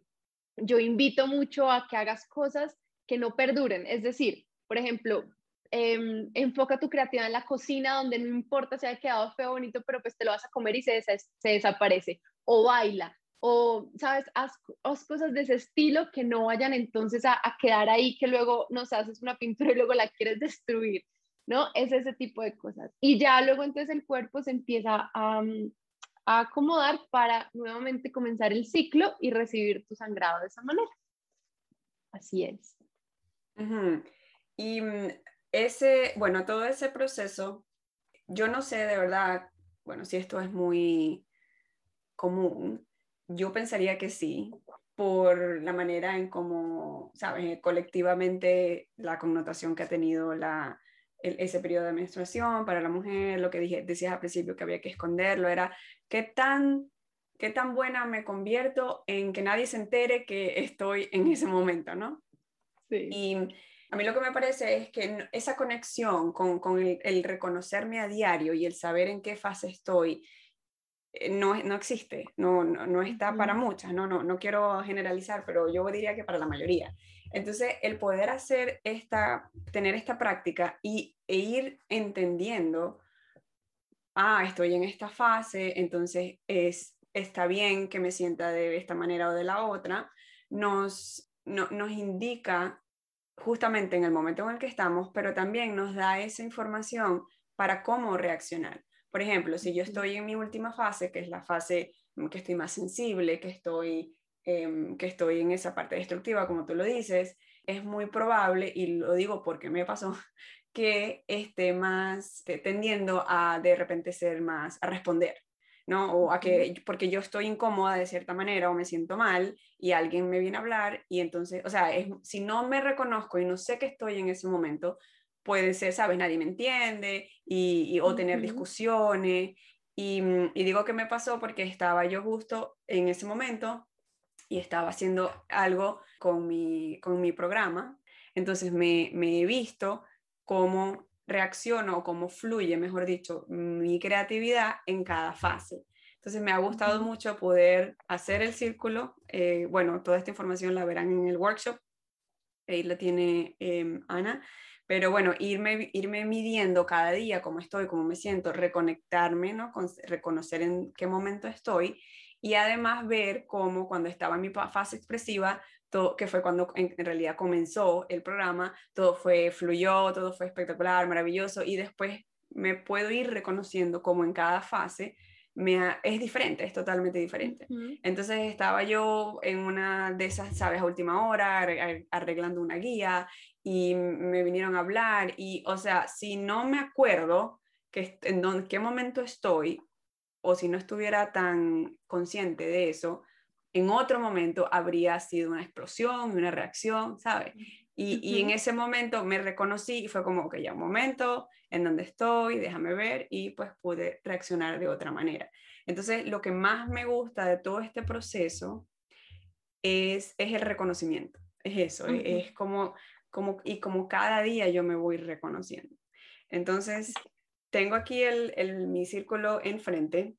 Speaker 2: yo invito mucho a que hagas cosas que no perduren. Es decir, por ejemplo, em, enfoca tu creatividad en la cocina, donde no importa si ha quedado feo o bonito, pero pues te lo vas a comer y se, desaparece. O baila, o, ¿sabes? Haz, cosas de ese estilo que no vayan entonces a, quedar ahí, que luego nos haces una pintura y luego la quieres destruir, ¿no? Es ese tipo de cosas. Y ya luego entonces el cuerpo se empieza a, a acomodar para nuevamente comenzar el ciclo y recibir tu sangrado de esa manera. Así es.
Speaker 1: Y mm, ese, bueno, todo ese proceso, yo no sé de verdad, bueno, si esto es muy común, yo pensaría que sí, por la manera en cómo, sabes, colectivamente la connotación que ha tenido la, ese periodo de menstruación para la mujer, lo que dije, decías al principio que había que esconderlo, era qué tan, qué tan buena me convierto en que nadie se entere que estoy en ese momento, ¿no? Sí. Y a mí lo que me parece es que esa conexión con, con el, reconocerme a diario y el saber en qué fase estoy, eh, no, no existe, no, no, no está para muchas, no, no, no quiero generalizar, pero yo diría que para la mayoría. Entonces, el poder hacer esta, tener esta práctica y, e ir entendiendo, ah, estoy en esta fase, entonces es, está bien que me sienta de esta manera o de la otra, nos, nos indica justamente en el momento en el que estamos, pero también nos da esa información para cómo reaccionar. Por ejemplo, si yo estoy en mi última fase, que es la fase que estoy más sensible, que estoy Em, que estoy en esa parte destructiva, como tú lo dices, es muy probable, y lo digo porque me pasó, que esté más tendiendo a de repente ser más, a responder, ¿no? O a que, porque yo estoy incómoda de cierta manera o me siento mal y alguien me viene a hablar y entonces, o sea, si no me reconozco y no sé que estoy en ese momento, puede ser, ¿sabes? Nadie me entiende y, o tener discusiones. Y, y, digo que me pasó porque estaba yo justo en ese momento y estaba haciendo algo con mi, con mi programa. Entonces me, me he visto cómo reacciono o cómo fluye, mejor dicho, mi creatividad en cada fase. Entonces me ha gustado mucho poder hacer el círculo. Eh, bueno, toda esta información la verán en el workshop. Ahí la tiene em, Ana. Pero bueno, irme, irme midiendo cada día cómo estoy, cómo me siento, reconectarme, ¿no? Con, reconocer en qué momento estoy y además ver cómo cuando estaba en mi fase expresiva, todo, que fue cuando en, realidad comenzó el programa, todo fue, fluyó, todo fue espectacular, maravilloso, y después me puedo ir reconociendo cómo en cada fase me es diferente, es totalmente diferente. Entonces estaba yo en una de esas, sabes, a última hora, arreglando una guía y me vinieron a hablar y, o sea, si no me acuerdo que en qué momento estoy, o si no estuviera tan consciente de eso, en otro momento habría sido una explosión, una reacción, ¿sabes? Y, en ese momento me reconocí y fue como, que ya un momento en donde estoy, déjame ver y pues pude reaccionar de otra manera. Entonces, lo que más me gusta de todo este proceso es, es el reconocimiento, es eso, es como, como, y como cada día yo me voy reconociendo. Entonces, tengo aquí el, mi círculo enfrente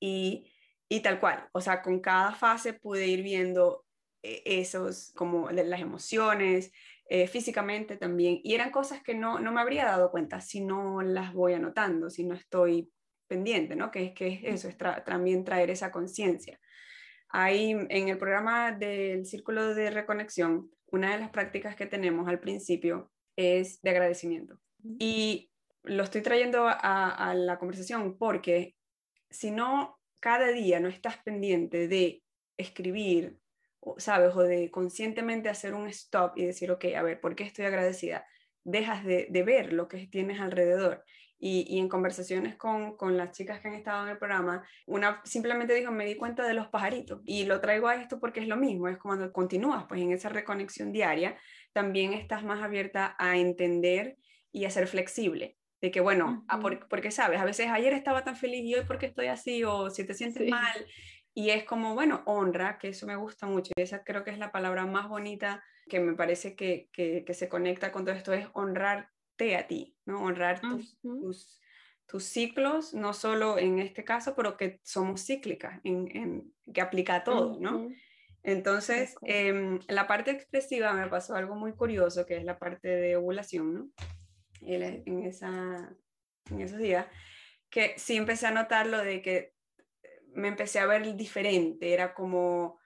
Speaker 1: y, y tal cual, o sea, con cada fase pude ir viendo eh, esos, como las emociones, eh, físicamente también, y eran cosas que no, no me habría dado cuenta si no las voy anotando, si no estoy pendiente, ¿no? Que es que eso, es también traer esa conciencia. Ahí en el programa del Círculo de Reconexión, una de las prácticas que tenemos al principio es de agradecimiento. Y lo estoy trayendo a, la conversación porque si no, cada día no estás pendiente de escribir, ¿sabes? O de conscientemente hacer un stop y decir, ok, a ver, ¿por qué estoy agradecida? Dejas de, ver lo que tienes alrededor Y, en conversaciones con, con, las chicas que han estado en el programa, una simplemente dijo, me di cuenta de los pajaritos. Y lo traigo a esto porque es lo mismo, es cuando continúas pues en esa reconexión diaria, también estás más abierta a entender y a ser flexible. De que, bueno, porque sabes, a veces ayer estaba tan feliz y hoy porque estoy así, o si te sientes mal. Y es como, bueno, honra, que eso me gusta mucho. Y esa creo que es la palabra más bonita que me parece que, que, que se conecta con todo esto, es honrar a ti, ¿no? Honrar tus, tus, ciclos, no solo en este caso, pero que somos cíclicas, en, que aplica a todo, ¿no? Entonces, eh, la parte expresiva me pasó algo muy curioso, que es la parte de ovulación, ¿no? En, esa, en esos días, que sí empecé a notar lo de que me empecé a ver diferente, era como,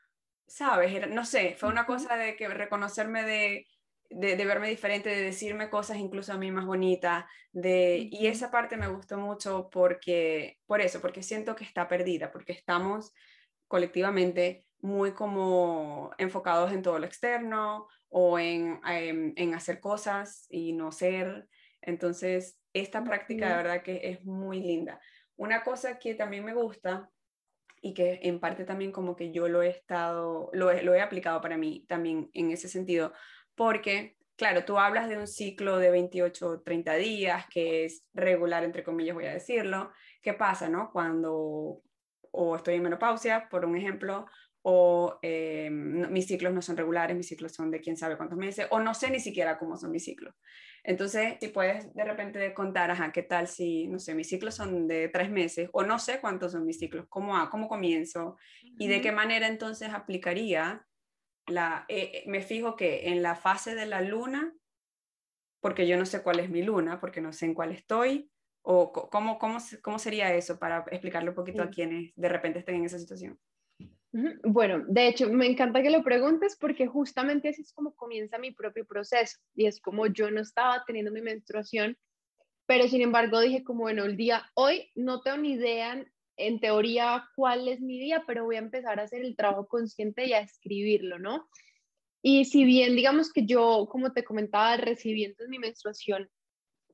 Speaker 1: ¿sabes? Era, no sé, fue una cosa de que reconocerme de de, verme diferente, de decirme cosas incluso a mí más bonitas, de, y esa parte me gustó mucho porque, por eso, porque siento que está perdida, porque estamos colectivamente muy como enfocados en todo lo externo o en, em, en, hacer cosas y no ser. Entonces, esta práctica de verdad que es muy linda. Una cosa que también me gusta y que en parte también como que yo lo he estado, lo lo he aplicado para mí también en ese sentido, porque, claro, tú hablas de un ciclo de 28 o 30 días, que es regular, entre comillas, voy a decirlo. ¿Qué pasa, no? Cuando o estoy en menopausia, por un ejemplo, o eh, mis ciclos no son regulares, mis ciclos son de quién sabe cuántos meses, o no sé ni siquiera cómo son mis ciclos. Entonces, si puedes de repente contar, ajá, ¿qué tal si, no sé, mis ciclos son de tres meses, o no sé cuántos son mis ciclos, cómo, cómo comienzo, y de qué manera entonces aplicaría la, eh, me fijo que en la fase de la luna, porque yo no sé cuál es mi luna, porque no sé en cuál estoy, o cómo, cómo, cómo sería eso para explicarle un poquito a quienes de repente estén en esa situación.
Speaker 2: Bueno, de hecho, me encanta que lo preguntes porque justamente así es como comienza mi propio proceso y es como yo no estaba teniendo mi menstruación, pero sin embargo dije como, bueno, el día hoy no tengo ni idea en teoría cuál es mi día, pero voy a empezar a hacer el trabajo consciente y a escribirlo, ¿no? Y si bien, digamos que yo, como te comentaba, recibí entonces mi menstruación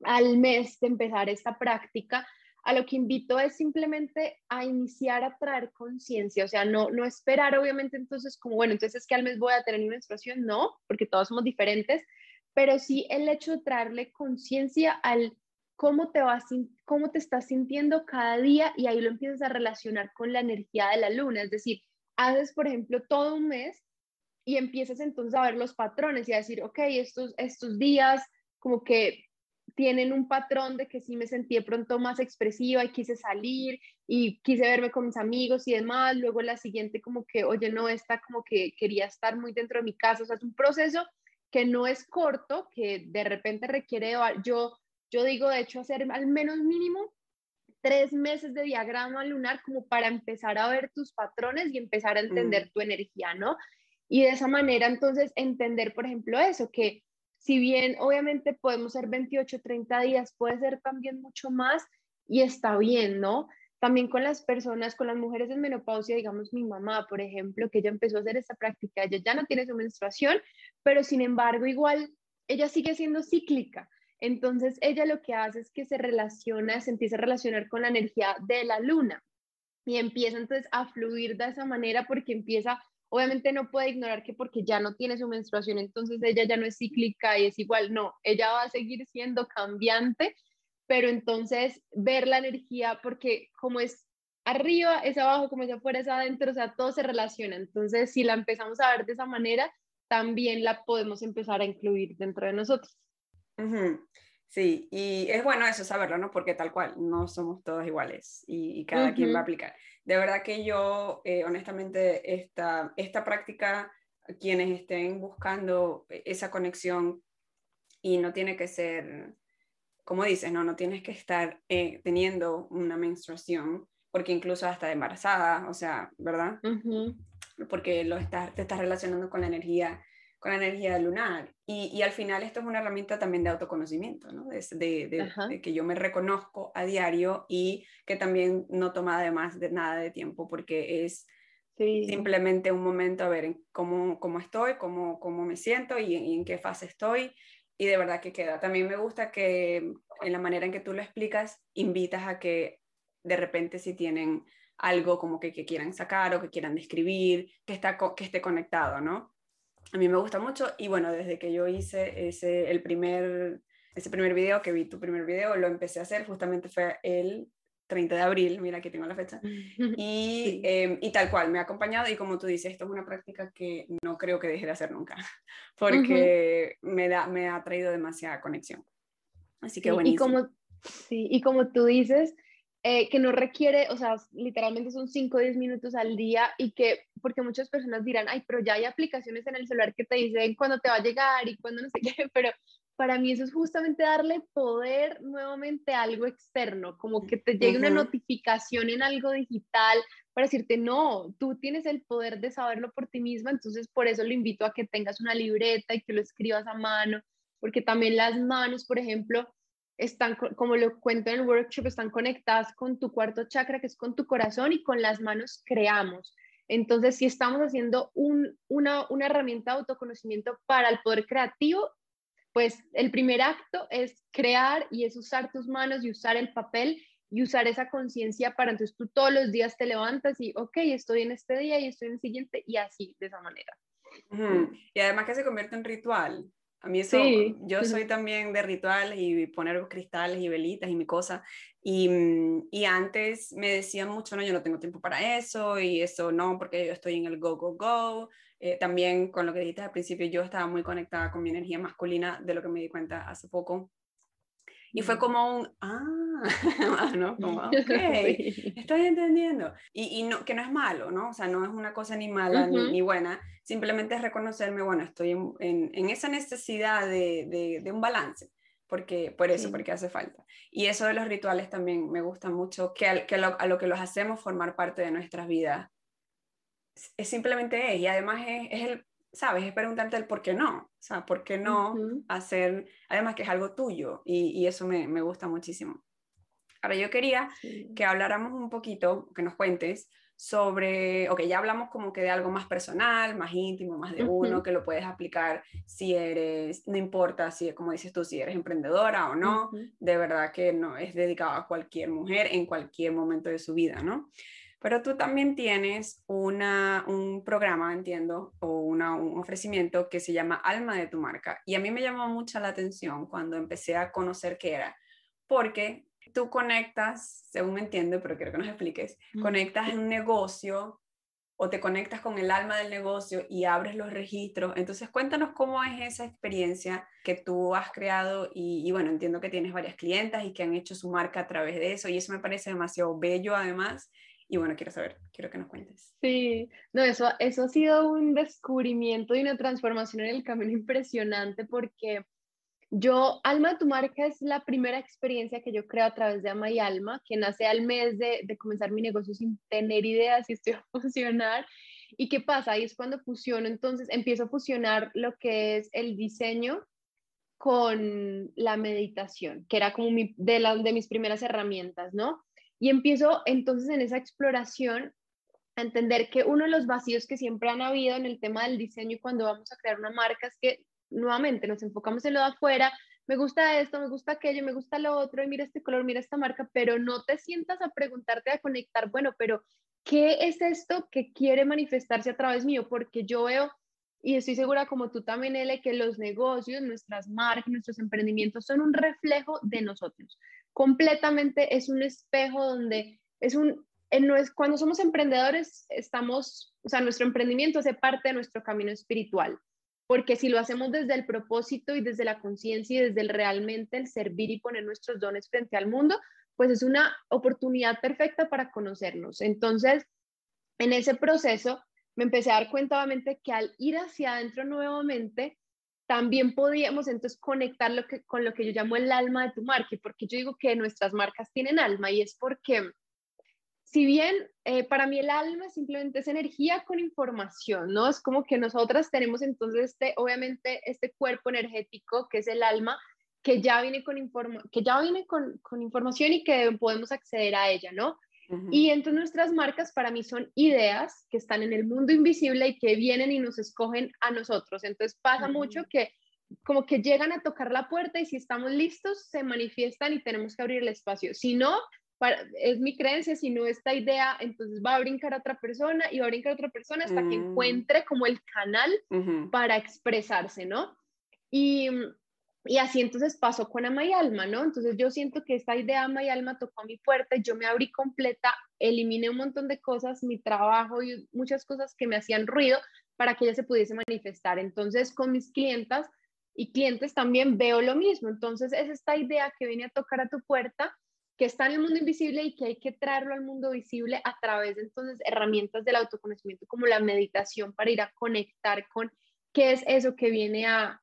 Speaker 2: al mes de empezar esta práctica, a lo que invito es simplemente a iniciar a traer conciencia, o sea, no, no esperar obviamente entonces como, bueno, entonces es que al mes voy a tener mi menstruación, no, porque todos somos diferentes, pero sí el hecho de traerle conciencia al cómo te, vas, cómo te estás sintiendo cada día y ahí lo empiezas a relacionar con la energía de la luna. Es decir, haces, por ejemplo, todo un mes y empiezas entonces a ver los patrones y a decir, ok, estos, estos días como que tienen un patrón de que sí me sentí de pronto más expresiva y quise salir y quise verme con mis amigos y demás. Luego la siguiente como que, oye, no, está como que quería estar muy dentro de mi casa. O sea, es un proceso que no es corto, que de repente requiere, yo yo digo, de hecho, hacer al menos mínimo tres meses de diagrama lunar como para empezar a ver tus patrones y empezar a entender mm. tu energía, ¿no? Y de esa manera, entonces, entender, por ejemplo, eso, que si bien obviamente podemos ser 28, 30 días, puede ser también mucho más y está bien, ¿no? También con las personas, con las mujeres en menopausia, digamos mi mamá, por ejemplo, que ella empezó a hacer esta práctica, ella ya no tiene su menstruación, pero sin embargo, igual, ella sigue siendo cíclica. Entonces ella lo que hace es que se relaciona, se empieza a relacionar con la energía de la luna y empieza entonces a fluir de esa manera porque empieza, obviamente no puede ignorar que porque ya no tiene su menstruación, entonces ella ya no es cíclica y es igual, no, ella va a seguir siendo cambiante, pero entonces ver la energía porque como es arriba, es abajo, como es afuera, es adentro, o sea, todo se relaciona. Entonces, si la empezamos a ver de esa manera, también la podemos empezar a incluir dentro de nosotros.
Speaker 1: Sí, y es bueno eso saberlo, ¿no? Porque tal cual, no somos todos iguales y, cada quien va a aplicar. De verdad que yo, eh, honestamente, esta, esta práctica, quienes estén buscando esa conexión y no tiene que ser, como dices, no, no tienes que estar eh, teniendo una menstruación, porque incluso hasta embarazada, o sea, ¿verdad? Porque lo estás, te estás relacionando con la energía con la energía lunar. Y, y, al final esto es una herramienta también de autoconocimiento, ¿no? De, de, que yo me reconozco a diario y que también no toma además de nada de tiempo porque es simplemente un momento a ver cómo, cómo estoy, cómo, cómo me siento y, en qué fase estoy y de verdad que queda. También me gusta que en la manera en que tú lo explicas, invitas a que de repente si tienen algo como que, que quieran sacar o que quieran describir, que, está, que esté conectado, ¿no? A mí me gusta mucho y bueno, desde que yo hice ese, el primer, ese primer video, que vi tu primer video, lo empecé a hacer, justamente fue el 30 de abril, mira aquí tengo la fecha, y, em, y, tal cual, me ha acompañado y como tú dices, esto es una práctica que no creo que deje de hacer nunca, porque me, da, me ha traído demasiada conexión. Así que bueno.
Speaker 2: Y como, sí, y como tú dices, eh, que no requiere, o sea, literalmente son 5 o 10 minutos al día y que, porque muchas personas dirán, ay, pero ya hay aplicaciones en el celular que te dicen cuándo te va a llegar y cuándo no sé qué, pero para mí eso es justamente darle poder nuevamente a algo externo, como que te llegue una notificación en algo digital para decirte, no, tú tienes el poder de saberlo por ti misma, entonces por eso lo invito a que tengas una libreta y que lo escribas a mano, porque también las manos, por ejemplo, están, como lo cuento en el workshop, están conectadas con tu cuarto chakra, que es con tu corazón, y con las manos creamos. Entonces, si estamos haciendo una, una herramienta de autoconocimiento para el poder creativo, pues el primer acto es crear y es usar tus manos y usar el papel y usar esa conciencia para entonces tú todos los días te levantas y, ok, estoy en este día y estoy en el siguiente y así, de esa manera.
Speaker 1: Y además que se convierte en ritual. A mí eso, yo soy también de rituales y poner cristales y velitas y mi cosa. Y, mm, y, antes me decían mucho, no, yo no tengo tiempo para eso y eso no, porque yo estoy en el go, go, go. Eh, también con lo que dijiste al principio, yo estaba muy conectada con mi energía masculina, de lo que me di cuenta hace poco. Y fue como un, ah, ¿no? Como, ok, estoy entendiendo. Y, y, no, que no es malo, ¿no? O sea, no es una cosa ni mala ni, buena, simplemente es reconocerme, bueno, estoy en, en, esa necesidad de, de, de, un balance, porque, por eso, porque hace falta. Y eso de los rituales también me gusta mucho, que, que a lo que los hacemos formar parte de nuestras vidas es simplemente es, y además es, es, el, ¿sabes? Es preguntarte el por qué no, o sea, por qué no hacer, además que es algo tuyo, y, y eso me, me, gusta muchísimo. Ahora yo quería que habláramos un poquito, que nos cuentes sobre, ok, ya hablamos como que de algo más personal, más íntimo, más de uno, que lo puedes aplicar si eres, no importa si, como dices tú, si eres emprendedora o no, de verdad que no es dedicado a cualquier mujer en cualquier momento de su vida, ¿no? Pero tú también tienes una, un programa, entiendo, o una, un ofrecimiento que se llama Alma de tu marca. Y a mí me llamó mucho la atención cuando empecé a conocer qué era, porque tú conectas, según me entiendo, pero quiero que nos expliques, conectas en un negocio o te conectas con el alma del negocio y abres los registros. Entonces, cuéntanos cómo es esa experiencia que tú has creado y, y, bueno, entiendo que tienes varias clientas y que han hecho su marca a través de eso y eso me parece demasiado bello además y bueno, quiero saber, quiero que nos cuentes.
Speaker 2: Sí, no, eso, eso ha sido un descubrimiento y una transformación en el camino impresionante porque yo, Alma de tu marca es la primera experiencia que yo creo a través de Ama y Alma, que nace al mes de, de comenzar mi negocio sin tener idea si estoy a funcionar. ¿Y qué pasa? Ahí es cuando fusiono, entonces empiezo a fusionar lo que es el diseño con la meditación, que era como mi, de, la, de mis primeras herramientas, ¿no? Y empiezo entonces en esa exploración a entender que uno de los vacíos que siempre han habido en el tema del diseño y cuando vamos a crear una marca es que nuevamente nos enfocamos en lo de afuera, me gusta esto, me gusta aquello, me gusta lo otro, y mira este color, mira esta marca, pero no te sientas a preguntarte, a conectar, bueno, pero ¿qué es esto que quiere manifestarse a través mío? Porque yo veo, y estoy segura como tú también, Ele, que los negocios, nuestras marcas, nuestros emprendimientos son un reflejo de nosotros completamente es un espejo donde es un, es, cuando somos emprendedores, estamos, o sea, nuestro emprendimiento hace parte de nuestro camino espiritual, porque si lo hacemos desde el propósito y desde la conciencia y desde el realmente el servir y poner nuestros dones frente al mundo, pues es una oportunidad perfecta para conocernos. Entonces, en ese proceso, me empecé a dar cuenta obviamente que al ir hacia adentro nuevamente, también podíamos entonces conectar lo que, con lo que yo llamo el alma de tu marca, porque yo digo que nuestras marcas tienen alma y es porque, si bien eh, para mí el alma simplemente es energía con información, ¿no? Es como que nosotras tenemos entonces este, obviamente, este cuerpo energético que es el alma, que ya viene con, informa que ya viene con, con información y que podemos acceder a ella, ¿no? Y entonces nuestras marcas para mí son ideas que están en el mundo invisible y que vienen y nos escogen a nosotros. Entonces pasa mucho que como que llegan a tocar la puerta y si estamos listos, se manifiestan y tenemos que abrir el espacio. Si no, es mi creencia, si no esta idea, entonces va a brincar a otra persona y va a brincar a otra persona hasta que mm. encuentre como el canal para expresarse, ¿no? Y, y así entonces pasó con Ama y Alma, ¿no? Entonces yo siento que esta idea Ama y Alma tocó a mi puerta, yo me abrí completa, eliminé un montón de cosas, mi trabajo y muchas cosas que me hacían ruido para que ella se pudiese manifestar. Entonces con mis clientas y clientes también veo lo mismo. Entonces es esta idea que viene a tocar a tu puerta que está en el mundo invisible y que hay que traerlo al mundo visible a través de entonces herramientas del autoconocimiento como la meditación para ir a conectar con qué es eso que viene a,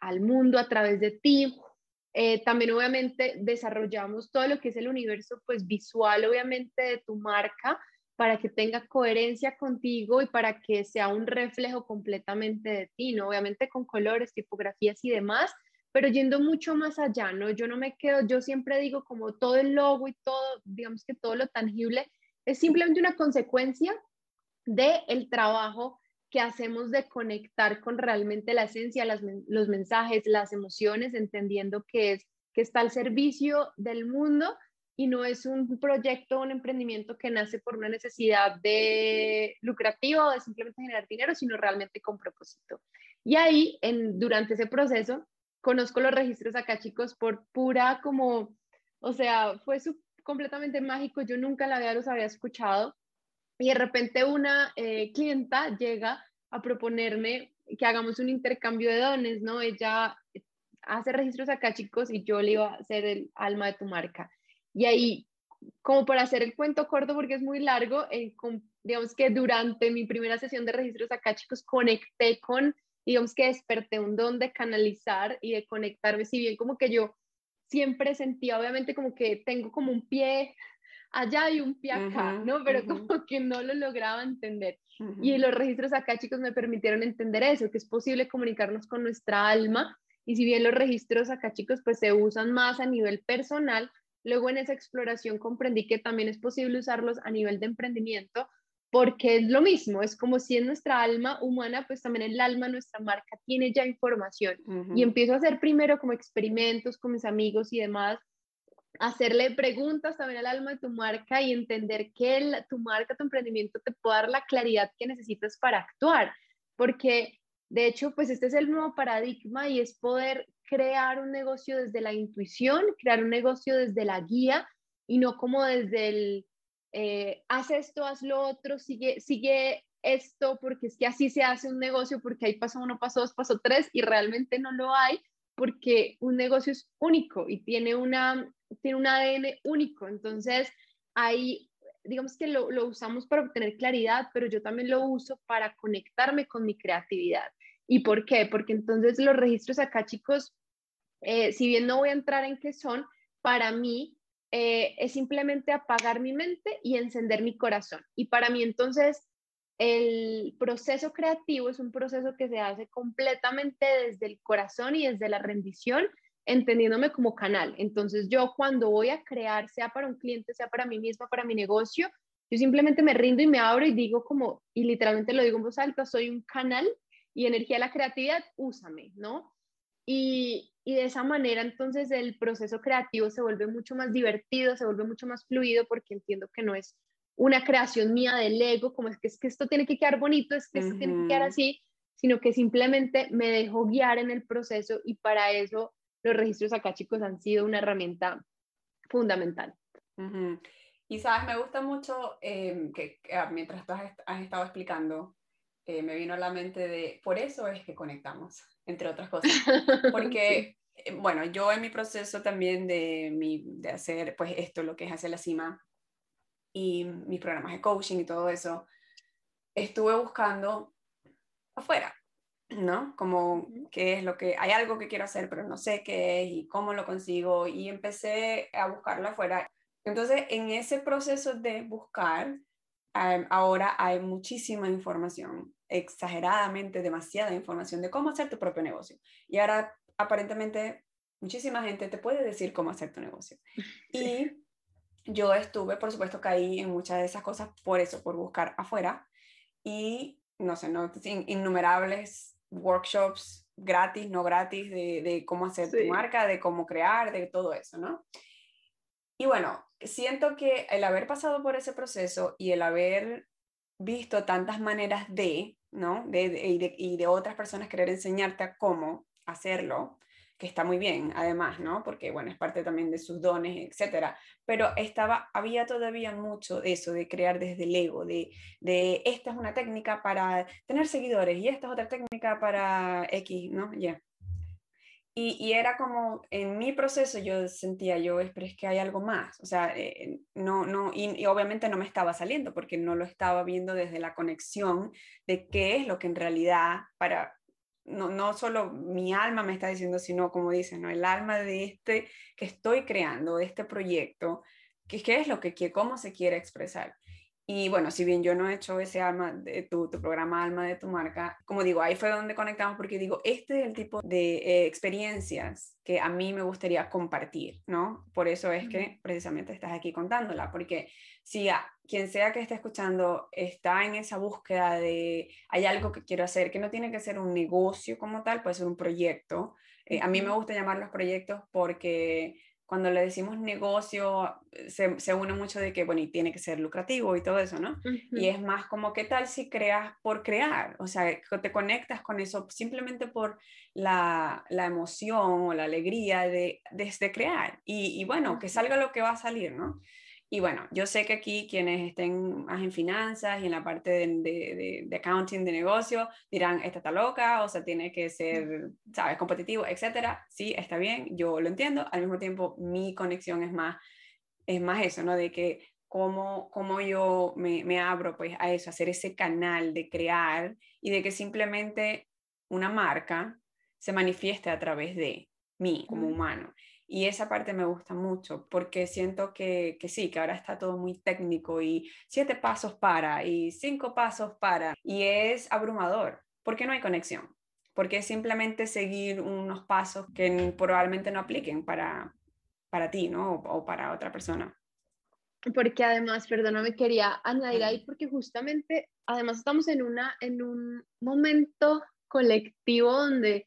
Speaker 2: al mundo a través de ti. Eh, también obviamente desarrollamos todo lo que es el universo pues visual obviamente de tu marca para que tenga coherencia contigo y para que sea un reflejo completamente de ti, ¿no? Obviamente con colores, tipografías y demás, pero yendo mucho más allá, ¿no? Yo no me quedo, yo siempre digo como todo el logo y todo, digamos que todo lo tangible es simplemente una consecuencia del el trabajo que hacemos de conectar con realmente la esencia, los mensajes, las emociones, entendiendo que, es, que está al servicio del mundo y no es un proyecto, un emprendimiento que nace por una necesidad de lucrativo o de simplemente generar dinero, sino realmente con propósito. Y ahí, en, durante ese proceso, conozco los registros acá, chicos, por pura como, o sea, fue completamente mágico, yo nunca la había, los había escuchado, y de repente una eh, clienta llega a proponerme que hagamos un intercambio de dones, ¿no? Ella hace registros acá, chicos, y yo le iba a hacer el alma de tu marca. Y ahí, como para hacer el cuento corto, porque es muy largo, eh, digamos que durante mi primera sesión de registros acá, chicos, conecté con digamos que desperté un don de canalizar y de conectarme, si bien como que yo siempre sentía obviamente como que tengo como un pie allá y un pie acá, ¿no? Pero como que no lo lograba entender. Y los registros acá, chicos, me permitieron entender eso, que es posible comunicarnos con nuestra alma. Y si bien los registros acá, chicos, pues se usan más a nivel personal, luego en esa exploración comprendí que también es posible usarlos a nivel de emprendimiento porque es lo mismo, es como si en nuestra alma humana, pues también el alma, nuestra marca, tiene ya información. Y empiezo a hacer primero como experimentos con mis amigos y demás, hacerle preguntas también al alma de tu marca y entender que tu marca, tu emprendimiento te puede dar la claridad que necesitas para actuar. Porque de hecho, pues este es el nuevo paradigma y es poder crear un negocio desde la intuición, crear un negocio desde la guía y no como desde el eh, haz esto, haz lo otro, sigue, sigue esto, porque es que así se hace un negocio, porque ahí pasó uno, pasó dos, pasó tres, y realmente no lo hay, porque un negocio es único y tiene, una, tiene un ADN único. Entonces, ahí, digamos que lo, lo usamos para obtener claridad, pero yo también lo uso para conectarme con mi creatividad. ¿Y por qué? Porque entonces los registros acá, chicos, eh, si bien no voy a entrar en qué son, para mí eh, es simplemente apagar mi mente y encender mi corazón. Y para mí entonces el proceso creativo es un proceso que se hace completamente desde el corazón y desde la rendición, entendiéndome como canal. Entonces yo cuando voy a crear, sea para un cliente, sea para mí misma, para mi negocio, yo simplemente me rindo y me abro y digo como, y literalmente lo digo en voz alta, soy un canal y energía de la creatividad, úsame, ¿no? Y, y de esa manera entonces el proceso creativo se vuelve mucho más divertido, se vuelve mucho más fluido porque entiendo que no es una creación mía del ego, como es que, es que esto tiene que quedar bonito, es que esto tiene que quedar así, sino que simplemente me dejo guiar en el proceso y para eso los registros acá chicos han sido una herramienta fundamental.
Speaker 1: Y sabes, me gusta mucho em, que, ah, mientras tú has, estado explicando, eh, me vino a la mente de, por eso es que conectamos, entre otras cosas. Porque, eh, bueno, yo en mi proceso también de, mi, de hacer, pues esto, lo que es hacer la cima y mis programas de coaching y todo eso, estuve buscando afuera, ¿no? Como qué es lo que, hay algo que quiero hacer, pero no sé qué es y cómo lo consigo y empecé a buscarlo afuera. Entonces, en ese proceso de buscar, ahora hay muchísima información, exageradamente demasiada información de cómo hacer tu propio negocio. Y ahora aparentemente muchísima gente te puede decir cómo hacer tu negocio. Y yo estuve, por supuesto, caí en muchas de esas cosas por eso, por buscar afuera. Y no sé, no, innumerables workshops, gratis, no gratis, de, cómo hacer tu marca, de cómo crear, de todo eso, ¿no? Y bueno, siento que el haber pasado por ese proceso y el haber visto tantas maneras de, ¿no? y, de, y de otras personas querer enseñarte a cómo hacerlo, que está muy bien, además, ¿no? Porque, bueno, es parte también de sus dones, etcétera. Pero estaba, había todavía mucho de eso, de crear desde el ego, de, de esta es una técnica para tener seguidores y esta es otra técnica para X, ¿no? Ya. Y, y, era como, en mi proceso yo sentía yo, pero es que hay algo más, o sea, eh, no, no, y, y, obviamente no me estaba saliendo porque no lo estaba viendo desde la conexión de qué es lo que en realidad para no, no solo mi alma me está diciendo, sino como dicen, ¿no? el alma de este que estoy creando, de este proyecto, qué, qué es lo que quiere, cómo se quiere expresar. Y bueno, si bien yo no he hecho ese alma de tu, tu, programa Alma de tu marca, como digo, ahí fue donde conectamos porque digo, este es el tipo de eh, experiencias que a mí me gustaría compartir, ¿no? Por eso es que precisamente estás aquí contándola, porque si a, quien sea que esté escuchando está en esa búsqueda de hay algo que quiero hacer, que no tiene que ser un negocio como tal, puede ser un proyecto. Eh, a mí me gusta llamar los proyectos porque cuando le decimos negocio, se, se, une mucho de que, bueno, y tiene que ser lucrativo y todo eso, ¿no? Y es más como, ¿qué tal si creas por crear? O sea, te conectas con eso simplemente por la, la emoción o la alegría de, de, crear. Y, y, bueno, que salga lo que va a salir, ¿no? Y bueno, yo sé que aquí quienes estén más en finanzas y en la parte de, de, accounting de negocio dirán, esta está loca, o sea, tiene que ser, sabes, competitivo, etcétera. Sí, está bien, yo lo entiendo. Al mismo tiempo, mi conexión es más, es más eso, ¿no? De que cómo, cómo yo me, me abro pues a eso, a hacer ese canal de crear y de que simplemente una marca se manifieste a través de mí como humano. Y esa parte me gusta mucho porque siento que, que, sí, que ahora está todo muy técnico y siete pasos para y cinco pasos para. Y es abrumador porque no hay conexión. Porque es simplemente seguir unos pasos que probablemente no apliquen para, para ti, ¿no? O, o para otra persona.
Speaker 2: Porque además, perdóname, quería añadir ahí porque justamente, además estamos en, una, en un momento colectivo donde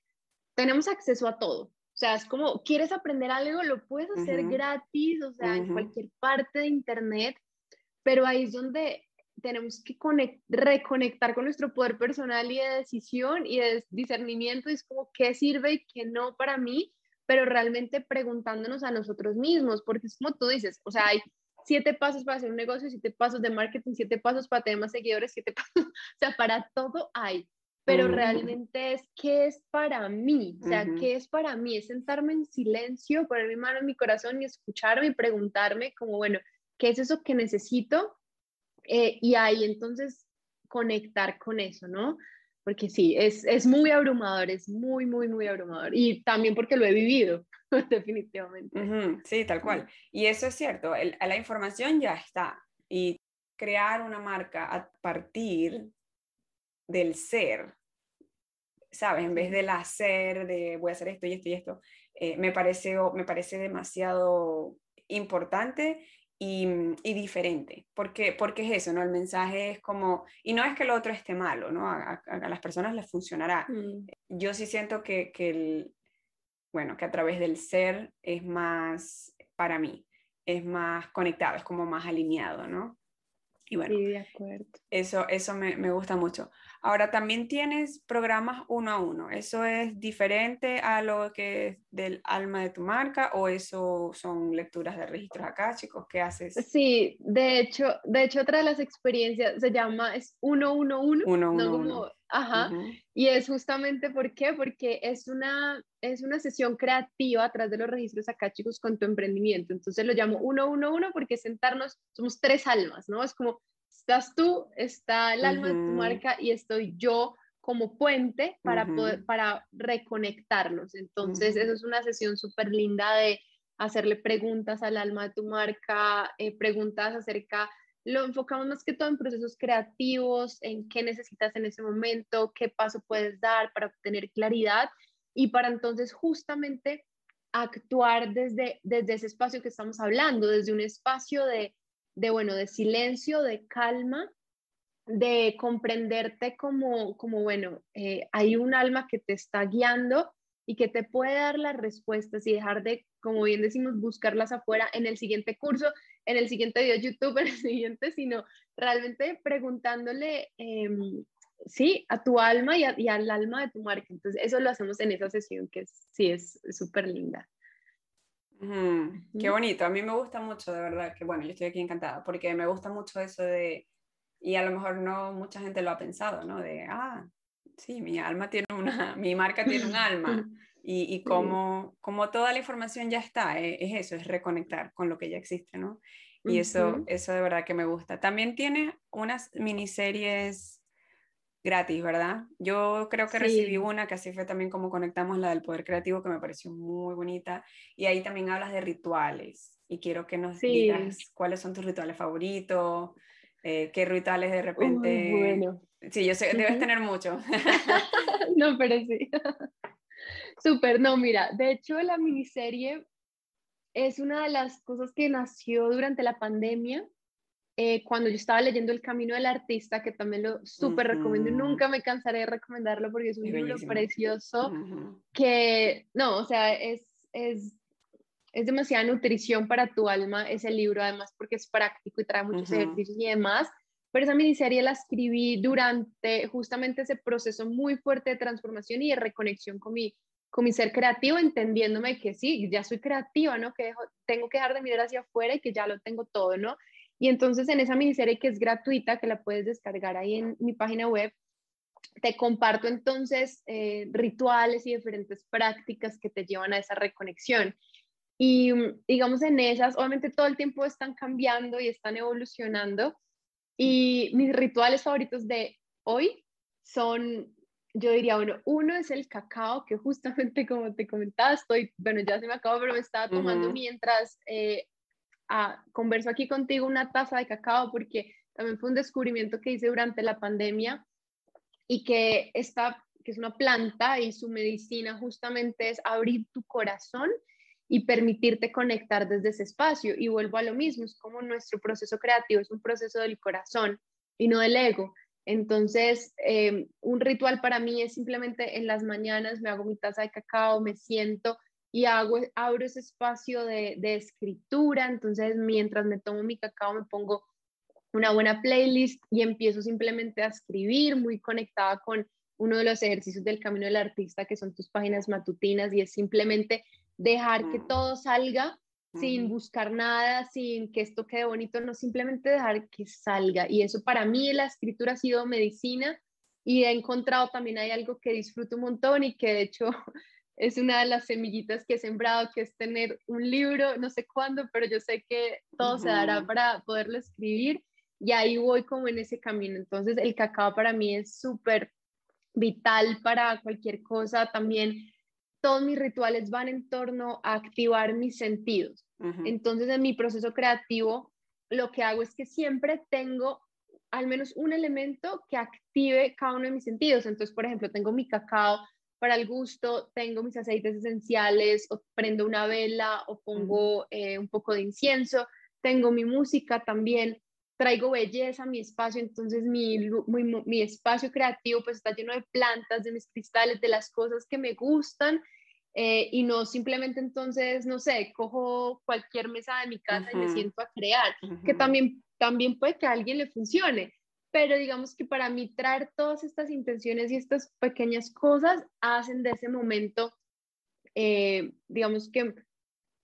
Speaker 2: tenemos acceso a todo. O sea, es como, ¿quieres aprender algo? Lo puedes hacer gratis, o sea, en cualquier parte de Internet, pero ahí es donde tenemos que reconectar con nuestro poder personal y de decisión y de discernimiento, y es como, ¿qué sirve y qué no para mí? Pero realmente preguntándonos a nosotros mismos, porque es como tú dices, o sea, hay siete pasos para hacer un negocio, siete pasos de marketing, siete pasos para tener más seguidores, siete pasos, o sea, para todo hay pero realmente es qué es para mí, o sea, qué es para mí, es sentarme en silencio, poner mi mano en mi corazón y escucharme y preguntarme como, bueno, ¿qué es eso que necesito? Eh, y ahí entonces conectar con eso, ¿no? Porque sí, es, es muy abrumador, es muy, muy, muy abrumador. Y también porque lo he vivido, definitivamente.
Speaker 1: Sí, tal cual. Y eso es cierto, la información ya está. Y crear una marca a partir del ser, ¿sabes? En vez del hacer, de voy a hacer esto y esto y esto, eh, me, parece, me parece demasiado importante y, y, diferente, porque, porque es eso, ¿no? El mensaje es como, y no es que el otro esté malo, ¿no? A, las personas les funcionará. Mm. Yo sí siento que, que, el, bueno, que a través del ser es más, para mí, es más conectado, es como más alineado, ¿no? Y bueno,
Speaker 2: sí, de acuerdo.
Speaker 1: Eso, eso me, me gusta mucho. Ahora también tienes programas uno a uno. ¿Eso es diferente a lo que es del alma de tu marca o eso son lecturas de registros acá, chicos? ¿Qué haces?
Speaker 2: Sí, de hecho, de hecho otra de las experiencias se llama es uno uno uno.
Speaker 1: Uno uno, uno.
Speaker 2: Ajá. Y es justamente ¿por qué? Porque es una es una sesión creativa atrás de los registros acá, chicos, con tu emprendimiento. Entonces lo llamo uno uno uno porque sentarnos somos tres almas, ¿no? Es como estás tú, está el alma de tu marca y estoy yo como puente para, poder, para reconectarnos. Entonces, eso es una sesión súper linda de hacerle preguntas al alma de tu marca, eh, preguntas acerca, lo enfocamos más que todo en procesos creativos, en qué necesitas en ese momento, qué paso puedes dar para obtener claridad y para entonces justamente actuar desde, desde ese espacio que estamos hablando, desde un espacio de de, bueno, de silencio, de calma, de comprenderte como, como bueno, eh, hay un alma que te está guiando y que te puede dar las respuestas y dejar de, como bien decimos, buscarlas afuera en el siguiente curso, en el siguiente video YouTube, en el siguiente, sino realmente preguntándole, em, sí, a tu alma y, al alma de tu marca. Entonces, eso lo hacemos en esa sesión que sí es súper linda.
Speaker 1: Qué bonito, a mí me gusta mucho, de verdad, que bueno, yo estoy aquí encantada, porque me gusta mucho eso de, y a lo mejor no mucha gente lo ha pensado, ¿no? De, ah, sí, mi alma tiene una, mi marca tiene un alma. Y, y como, como toda la información ya está, eh, es, eso, es reconectar con lo que ya existe, ¿no? Y eso, eso de verdad que me gusta. También tiene unas miniseries gratis, ¿verdad? Yo creo que recibí una que así fue también como conectamos la del poder creativo, que me pareció muy bonita. Y ahí también hablas de rituales. Y quiero que nos digas cuáles son tus rituales favoritos, eh, qué rituales de repente... bueno. Sí, yo sé, debes tener mucho.
Speaker 2: no, pero sí. Súper, no, mira, de hecho la miniserie es una de las cosas que nació durante la pandemia, eh, cuando yo estaba leyendo El Camino del Artista, que también lo súper recomiendo y nunca me cansaré de recomendarlo porque es un libro precioso, que, no, o sea, es, es es demasiada nutrición para tu alma ese libro, además porque es práctico y trae muchos ejercicios y demás. Pero esa miniserie la escribí durante justamente ese proceso muy fuerte de transformación y de reconexión con mi, con mi ser creativo, entendiéndome que sí, ya soy creativa, ¿no? Que tengo que dejar de mirar hacia afuera y que ya lo tengo todo, ¿no? Y entonces en esa miniserie que es gratuita, que la puedes descargar ahí en mi página web, te comparto entonces eh, rituales y diferentes prácticas que te llevan a esa reconexión. Y mm, digamos en esas, obviamente todo el tiempo están cambiando y están evolucionando. Y mis rituales favoritos de hoy son, yo diría, bueno, uno es el cacao, que justamente como te comentaba, estoy, bueno, ya se me acabó, pero me estaba tomando mientras eh, converso aquí contigo una taza de cacao, porque también fue un descubrimiento que hice durante la pandemia y que esta, que es una planta y su medicina justamente es abrir tu corazón y permitirte conectar desde ese espacio. Y vuelvo a lo mismo, es como nuestro proceso creativo, es un proceso del corazón y no del ego. Entonces, em, un ritual para mí es simplemente en las mañanas me hago mi taza de cacao, me siento y hago, abro ese espacio de, de escritura. Entonces, mientras me tomo mi cacao, me pongo una buena playlist y empiezo simplemente a escribir, muy conectada con uno de los ejercicios del camino del artista, que son tus páginas matutinas, y es simplemente dejar que mm. todo salga sin buscar nada, sin que esto quede bonito, no simplemente dejar que salga. Y eso para mí la escritura ha sido medicina y he encontrado también hay algo que disfruto un montón y que de hecho es una de las semillitas que he sembrado, que es tener un libro, no sé cuándo, pero yo sé que todo se dará para poderlo escribir y ahí voy como en ese camino. Entonces el cacao para mí es súper vital para cualquier cosa, también todos mis rituales van en torno a activar mis sentidos. Entonces, en mi proceso creativo, lo que hago es que siempre tengo al menos un elemento que active cada uno de mis sentidos. Entonces, por ejemplo, tengo mi cacao para el gusto, tengo mis aceites esenciales, o prendo una vela o pongo eh, un poco de incienso, tengo mi música también, traigo belleza a mi espacio, entonces mi, mi, mi, espacio creativo pues está lleno de plantas, de mis cristales, de las cosas que me gustan eh, y no simplemente entonces, no sé, cojo cualquier mesa de mi casa y me siento a crear, que también, también puede que a alguien le funcione, pero digamos que para mí traer todas estas intenciones y estas pequeñas cosas hacen de ese momento, eh, digamos que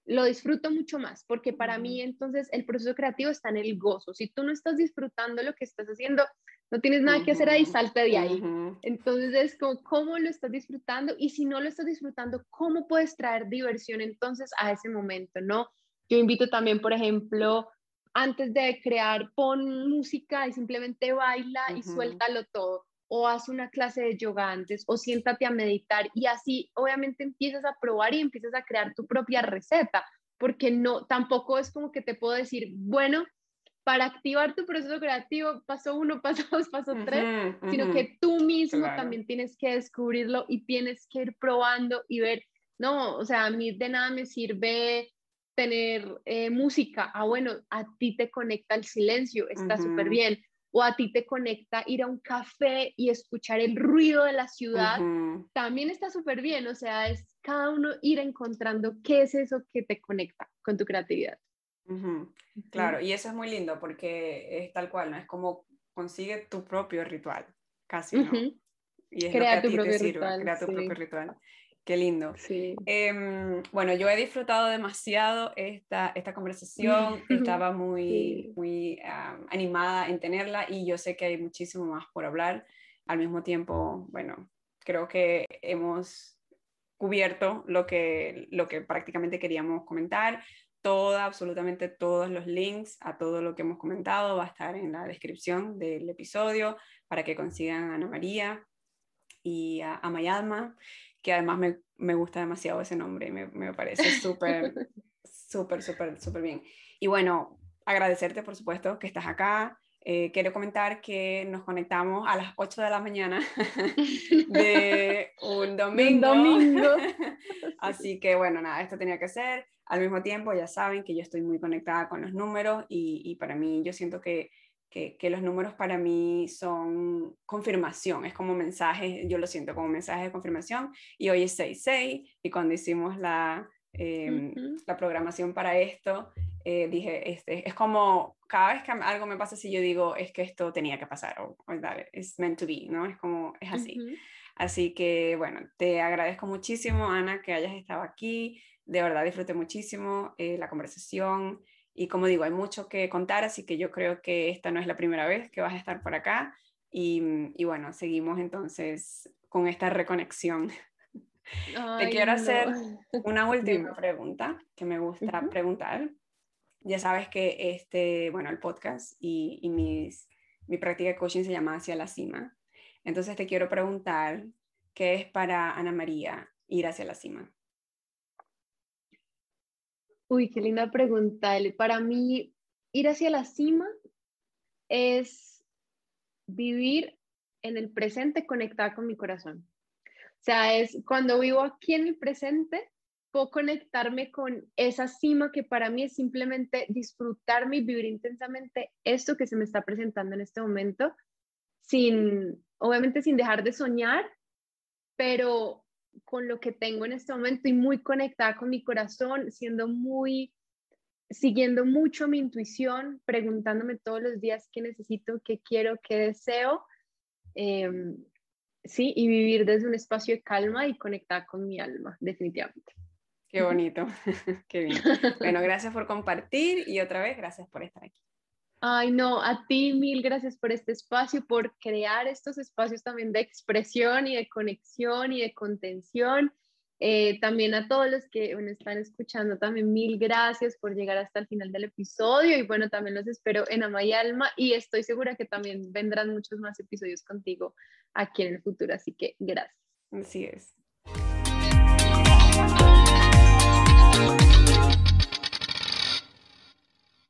Speaker 2: lo disfruto mucho más, porque para mí entonces el proceso creativo está en el gozo. Si tú no estás disfrutando lo que estás haciendo, no tienes nada que hacer ahí, salte de ahí. Entonces es como, ¿cómo lo estás disfrutando? Y si no lo estás disfrutando, ¿cómo puedes traer diversión entonces a ese momento, no? Yo invito también, por ejemplo, antes de crear, pon música y simplemente baila y suéltalo todo o haz una clase de yoga antes, o siéntate a meditar y así obviamente empiezas a probar y empiezas a crear tu propia receta, porque no, tampoco es como que te puedo decir, bueno, para activar tu proceso creativo, paso uno, paso dos, paso tres, sino que tú mismo también tienes que descubrirlo y tienes que ir probando y ver, no, o sea, a mí de nada me sirve tener eh, música, ah, bueno, a ti te conecta el silencio, está súper bien, o a ti te conecta ir a un café y escuchar el ruido de la ciudad, también está súper bien, o sea, es cada uno ir encontrando qué es eso que te conecta con tu creatividad.
Speaker 1: Claro, y eso es muy lindo porque es tal cual, ¿no? Es como consigue tu propio ritual, casi, ¿no? Y es
Speaker 2: crea
Speaker 1: lo que
Speaker 2: tu
Speaker 1: a ti
Speaker 2: propio
Speaker 1: te sirve,
Speaker 2: ritual,
Speaker 1: crea tu
Speaker 2: sí.
Speaker 1: propio ritual. Qué lindo.
Speaker 2: Sí.
Speaker 1: Em, bueno, yo he disfrutado demasiado esta, esta conversación, estaba muy,
Speaker 2: Sí.
Speaker 1: muy ah, animada en tenerla y yo sé que hay muchísimo más por hablar. Al mismo tiempo, bueno, creo que hemos cubierto lo que, lo que prácticamente queríamos comentar. Toda, absolutamente todos los links a todo lo que hemos comentado va a estar en la descripción del episodio para que consigan a Ana María y a, a Mayalma, que además me, me gusta demasiado ese nombre, me, me parece súper, súper, súper, súper bien. Y bueno, agradecerte, por supuesto, que estás acá. Eh, quiero comentar que nos conectamos a las 8 de la mañana de un domingo.
Speaker 2: domingo.
Speaker 1: Así que bueno, nada, esto tenía que ser. Al mismo tiempo, ya saben que yo estoy muy conectada con los números y, y para mí yo siento que, que, que, los números para mí son confirmación, es como mensajes, yo lo siento como mensajes de confirmación y hoy es 6-6 y cuando hicimos la, eh, uh -huh. la programación para esto, eh, dije, este, es como cada vez que algo me pasa así, yo digo, es que esto tenía que pasar, o, o es meant to be, ¿no? Es como, es así. Uh -huh. Así que, bueno, te agradezco muchísimo, Ana, que hayas estado aquí. De verdad, disfruté muchísimo eh, la conversación. Y como digo, hay mucho que contar, así que yo creo que esta no es la primera vez que vas a estar por acá. Y, y bueno, seguimos entonces con esta reconexión.
Speaker 2: Ay,
Speaker 1: Te quiero
Speaker 2: no.
Speaker 1: hacer una última pregunta que me gusta uh -huh. preguntar. Ya sabes que este, bueno, el podcast y, y mis, mi práctica de coaching se llama Hacia la Cima. Entonces te quiero preguntar, ¿qué es para Ana María ir hacia la cima?
Speaker 2: Uy, qué linda pregunta. Para mí, ir hacia la cima es vivir en el presente conectada con mi corazón. O sea, es cuando vivo aquí en el presente, puedo conectarme con esa cima que para mí es simplemente disfrutarme y vivir intensamente esto que se me está presentando en este momento, sin, obviamente sin dejar de soñar, pero con lo que tengo en este momento y muy conectada con mi corazón, siendo muy, siguiendo mucho mi intuición, preguntándome todos los días qué necesito, qué quiero, qué deseo. Eh, sí, y vivir desde un espacio de calma y conectada con mi alma, definitivamente.
Speaker 1: Qué bonito, qué bien. Bueno, gracias por compartir y otra vez gracias por estar aquí.
Speaker 2: Ay, no, a ti mil gracias por este espacio, por crear estos espacios también de expresión y de conexión y de contención. Eh, también a todos los que me están escuchando, también mil gracias por llegar hasta el final del episodio y bueno, también los espero en Ama y Alma y estoy segura que también vendrán muchos más episodios contigo aquí en el futuro, así que gracias.
Speaker 1: Así es.